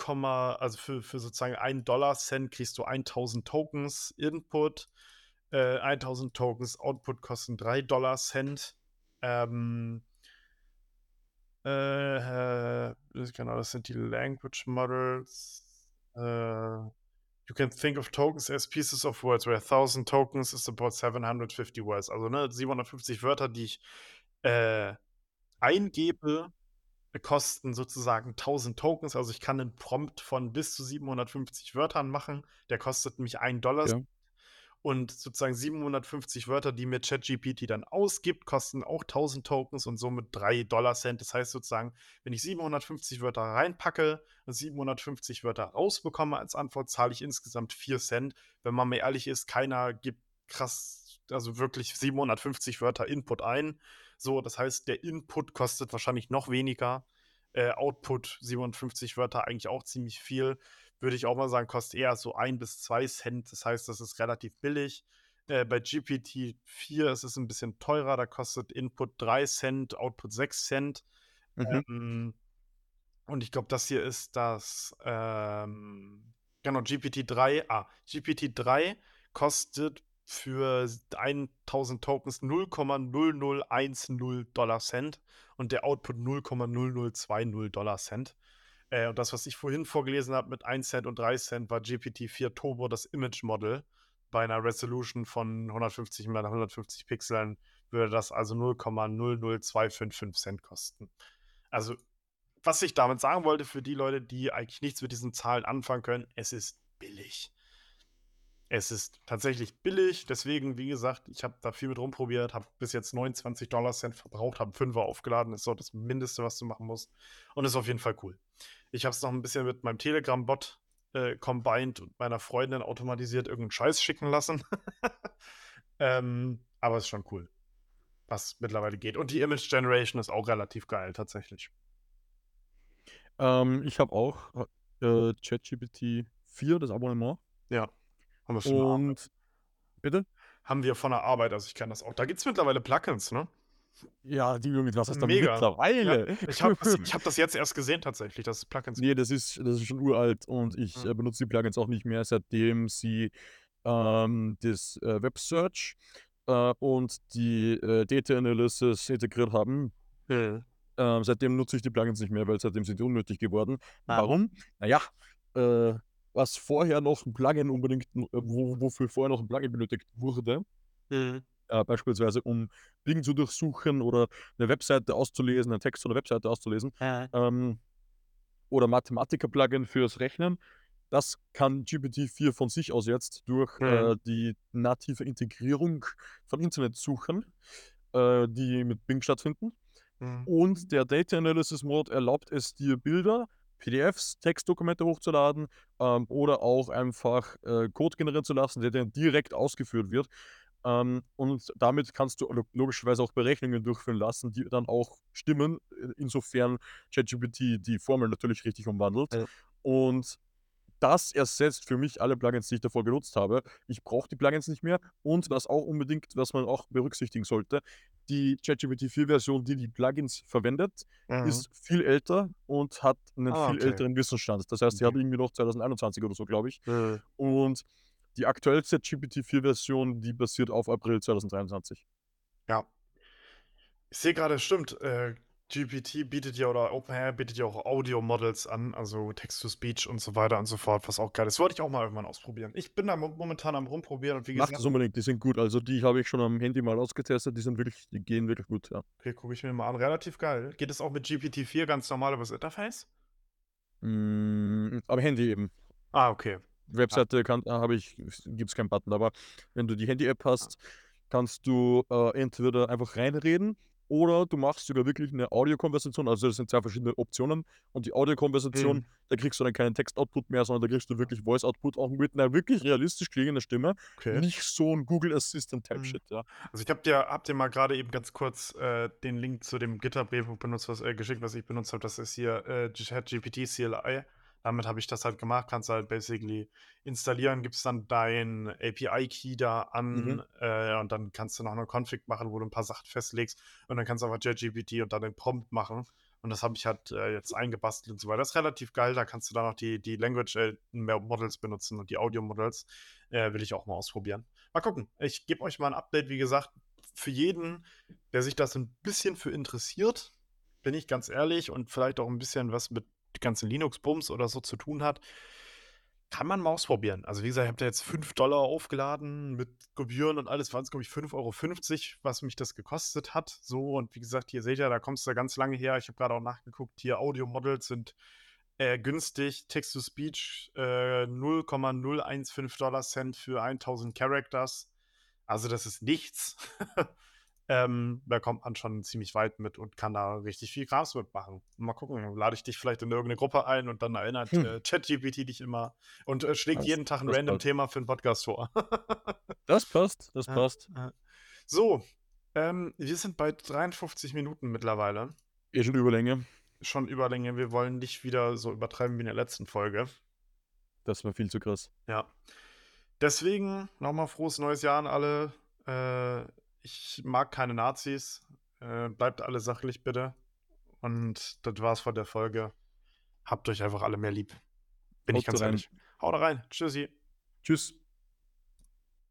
also für für sozusagen 1 $ kriegst du 1.000 Tokens Input. Äh, 1.000 Tokens Output kosten 3 $. Ähm äh, das genau, das sind die Language Models. Äh, you can think of tokens as pieces of words, where 1,000 tokens is about 750 words. Also, ne, 750 Wörter, die ich, äh, eingebe, kosten sozusagen 1.000 Tokens. Also, ich kann 'nen Prompt von bis zu 750 Wörtern machen. Der kostet mich 1 $ Ja. und sozusagen 750 Wörter, die mir ChatGPT dann ausgibt, kosten auch 1.000 Tokens und somit 3 $. Das heißt sozusagen, wenn ich 750 Wörter reinpacke und 750 Wörter rausbekomme als Antwort, zahle ich insgesamt 4 C. Wenn man mal ehrlich ist, keiner gibt krass also wirklich 750 Wörter Input ein. So, das heißt, der Input kostet wahrscheinlich noch weniger. Äh, Output 750 Wörter eigentlich auch ziemlich viel. Würde ich auch mal sagen, kostet eher so 1 bis 2 C. Das heißt, das ist relativ billig. Äh, bei GPT-4 ist es 'n bisschen teurer, da kostet Input 3 C, Output 6 C. Mhm. Ähm, und ich glaube, das hier ist das, ähm genau, GPT-3 ah, GPT-3 kostet für 1000 Tokens 0,0010 Dollar Cent und der Output 0,0020 Dollar Cent. Äh, und das, was ich vorhin vorgelesen habe mit 1 Cent und 3 Cent, war GPT-4 Turbo, das Image Model. Bei einer Resolution von 150 mal 150 Pixeln würde das also 0,00255 Cent kosten. Also, was ich damit sagen wollte, für die Leute, die eigentlich nichts mit diesen Zahlen anfangen können, es ist billig. Es ist tatsächlich billig, deswegen, wie gesagt, ich habe da viel mit rumprobiert, habe bis jetzt 29 Dollar Cent verbraucht, habe 5er aufgeladen, ist so das Mindeste, was du machen musst. Und ist auf jeden Fall cool. Ich habe es noch ein bisschen mit meinem Telegram-Bot äh, combined und meiner Freundin automatisiert irgendeinen Scheiß schicken lassen. ähm, aber es ist schon cool, was mittlerweile geht. Und die Image Generation ist auch relativ geil, tatsächlich. Ähm, ich habe auch äh, ChatGPT 4, das Abonnement. Ja. Haben wir schon Und bitte? Haben wir von der Arbeit, also ich kenne das auch. Da gibt es mittlerweile Plugins, ne? Ja, die Junge, was ist da Mega. mittlerweile? Ja, ich habe das, hab das, jetzt erst gesehen tatsächlich, dass es Plugins Nee, das ist, das ist schon uralt und ich mhm. äh, benutze die Plugins auch nicht mehr, seitdem sie ähm, das äh, Web Search äh, und die äh, Data Analysis integriert haben. Mhm. seitdem nutze ich die Plugins nicht mehr, weil seitdem sind die unnötig geworden. Ah. Warum? Naja, äh, was vorher noch ein Plugin unbedingt, äh, wo, wofür vorher noch ein Plugin benötigt wurde. Mhm. Äh, beispielsweise um Dinge zu durchsuchen oder eine Webseite auszulesen, einen Text von der Webseite auszulesen. Ja. Ähm, oder Mathematiker-Plugin fürs Rechnen. Das kann GPT-4 von sich aus jetzt durch mhm. äh, die native Integrierung von Internetsuchen, äh, die mit Bing stattfinden. Mhm. Und der Data Analysis Mode erlaubt es dir, Bilder PDFs, Textdokumente hochzuladen ähm, oder auch einfach äh, Code generieren zu lassen, der dann direkt ausgeführt wird. Ähm, und damit kannst du logischerweise auch Berechnungen durchführen lassen, die dann auch stimmen, äh, insofern ChatGPT die Formel natürlich richtig umwandelt. Ja. Und das ersetzt für mich alle Plugins, die ich davor genutzt habe. Ich brauche die Plugins nicht mehr. Und was auch unbedingt, was man auch berücksichtigen sollte, die ChatGPT 4-Version, die die Plugins verwendet, mhm. ist viel älter und hat einen ah, viel okay. älteren Wissensstand. Das heißt, sie okay. hat irgendwie noch 2021 oder so, glaube ich. Mhm. Und die aktuellste GPT 4-Version, die basiert auf April 2023. Ja. Ich sehe gerade, stimmt, äh, GPT bietet ja oder OpenAI bietet ja auch Audio-Models an, also Text-to-Speech und so weiter und so fort, was auch geil ist. Wollte ich auch mal irgendwann ausprobieren. Ich bin da momentan am rumprobieren und wie gesagt. Macht das unbedingt, die sind gut. Also die habe ich schon am Handy mal ausgetestet, die sind wirklich, die gehen wirklich gut, ja. Okay, gucke ich mir mal an. Relativ geil. Geht es auch mit GPT-4 ganz normal über das Interface? Mm, am Handy eben. Ah, okay. Webseite kann, äh, habe ich, gibt es keinen Button, aber wenn du die Handy-App hast, kannst du äh, entweder einfach reinreden oder du machst sogar wirklich eine Audiokonversation, also das sind zwei verschiedene Optionen. Und die Audiokonversation, mhm. da kriegst du dann keinen Text-Output mehr, sondern da kriegst du wirklich Voice-Output auch mit einer wirklich realistisch klingenden Stimme. Okay. Nicht so ein Google Assistant-Type-Shit, mhm. ja. Also ich habe dir, hab dir mal gerade eben ganz kurz äh, den Link zu dem GitHub-Repo benutzt, was, äh, geschickt, was ich benutzt habe. Das ist hier äh, ChatGPT CLI. Damit habe ich das halt gemacht, kannst du halt basically installieren, gibst dann dein API-Key da an mhm. äh, und dann kannst du noch eine Config machen, wo du ein paar Sachen festlegst und dann kannst du einfach JGPT und dann den Prompt machen. Und das habe ich halt äh, jetzt eingebastelt und so weiter. Das ist relativ geil, da kannst du dann noch die, die Language äh, Models benutzen und die Audio Models. Äh, will ich auch mal ausprobieren. Mal gucken. Ich gebe euch mal ein Update, wie gesagt, für jeden, der sich das ein bisschen für interessiert, bin ich ganz ehrlich, und vielleicht auch ein bisschen was mit die ganzen Linux-Bums oder so zu tun hat, kann man mal ausprobieren. Also wie gesagt, ich habe da jetzt 5 Dollar aufgeladen mit Gebühren und alles, waren es, glaube ich, 5,50 Euro, was mich das gekostet hat. So, und wie gesagt, hier seht ihr, da kommst du ganz lange her. Ich habe gerade auch nachgeguckt, hier Audio-Models sind äh, günstig. Text-to-Speech äh, 0,015 Dollar Cent für 1000 Characters. Also das ist nichts. Ähm, da kommt man schon ziemlich weit mit und kann da richtig viel Gras mitmachen. Mal gucken, lade ich dich vielleicht in irgendeine Gruppe ein und dann erinnert hm. äh, ChatGPT dich immer und äh, schlägt das, jeden Tag ein random passt. Thema für einen Podcast vor. das passt, das passt. Äh, so, ähm, wir sind bei 53 Minuten mittlerweile. Eh schon Überlänge. Schon Überlänge. Wir wollen nicht wieder so übertreiben wie in der letzten Folge. Das war viel zu krass. Ja. Deswegen nochmal frohes neues Jahr an alle. Äh, ich mag keine Nazis. Äh, bleibt alle sachlich bitte. Und das war's von der Folge. Habt euch einfach alle mehr lieb. Bin Haut ich ganz ehrlich. Haut rein. Tschüssi. Tschüss.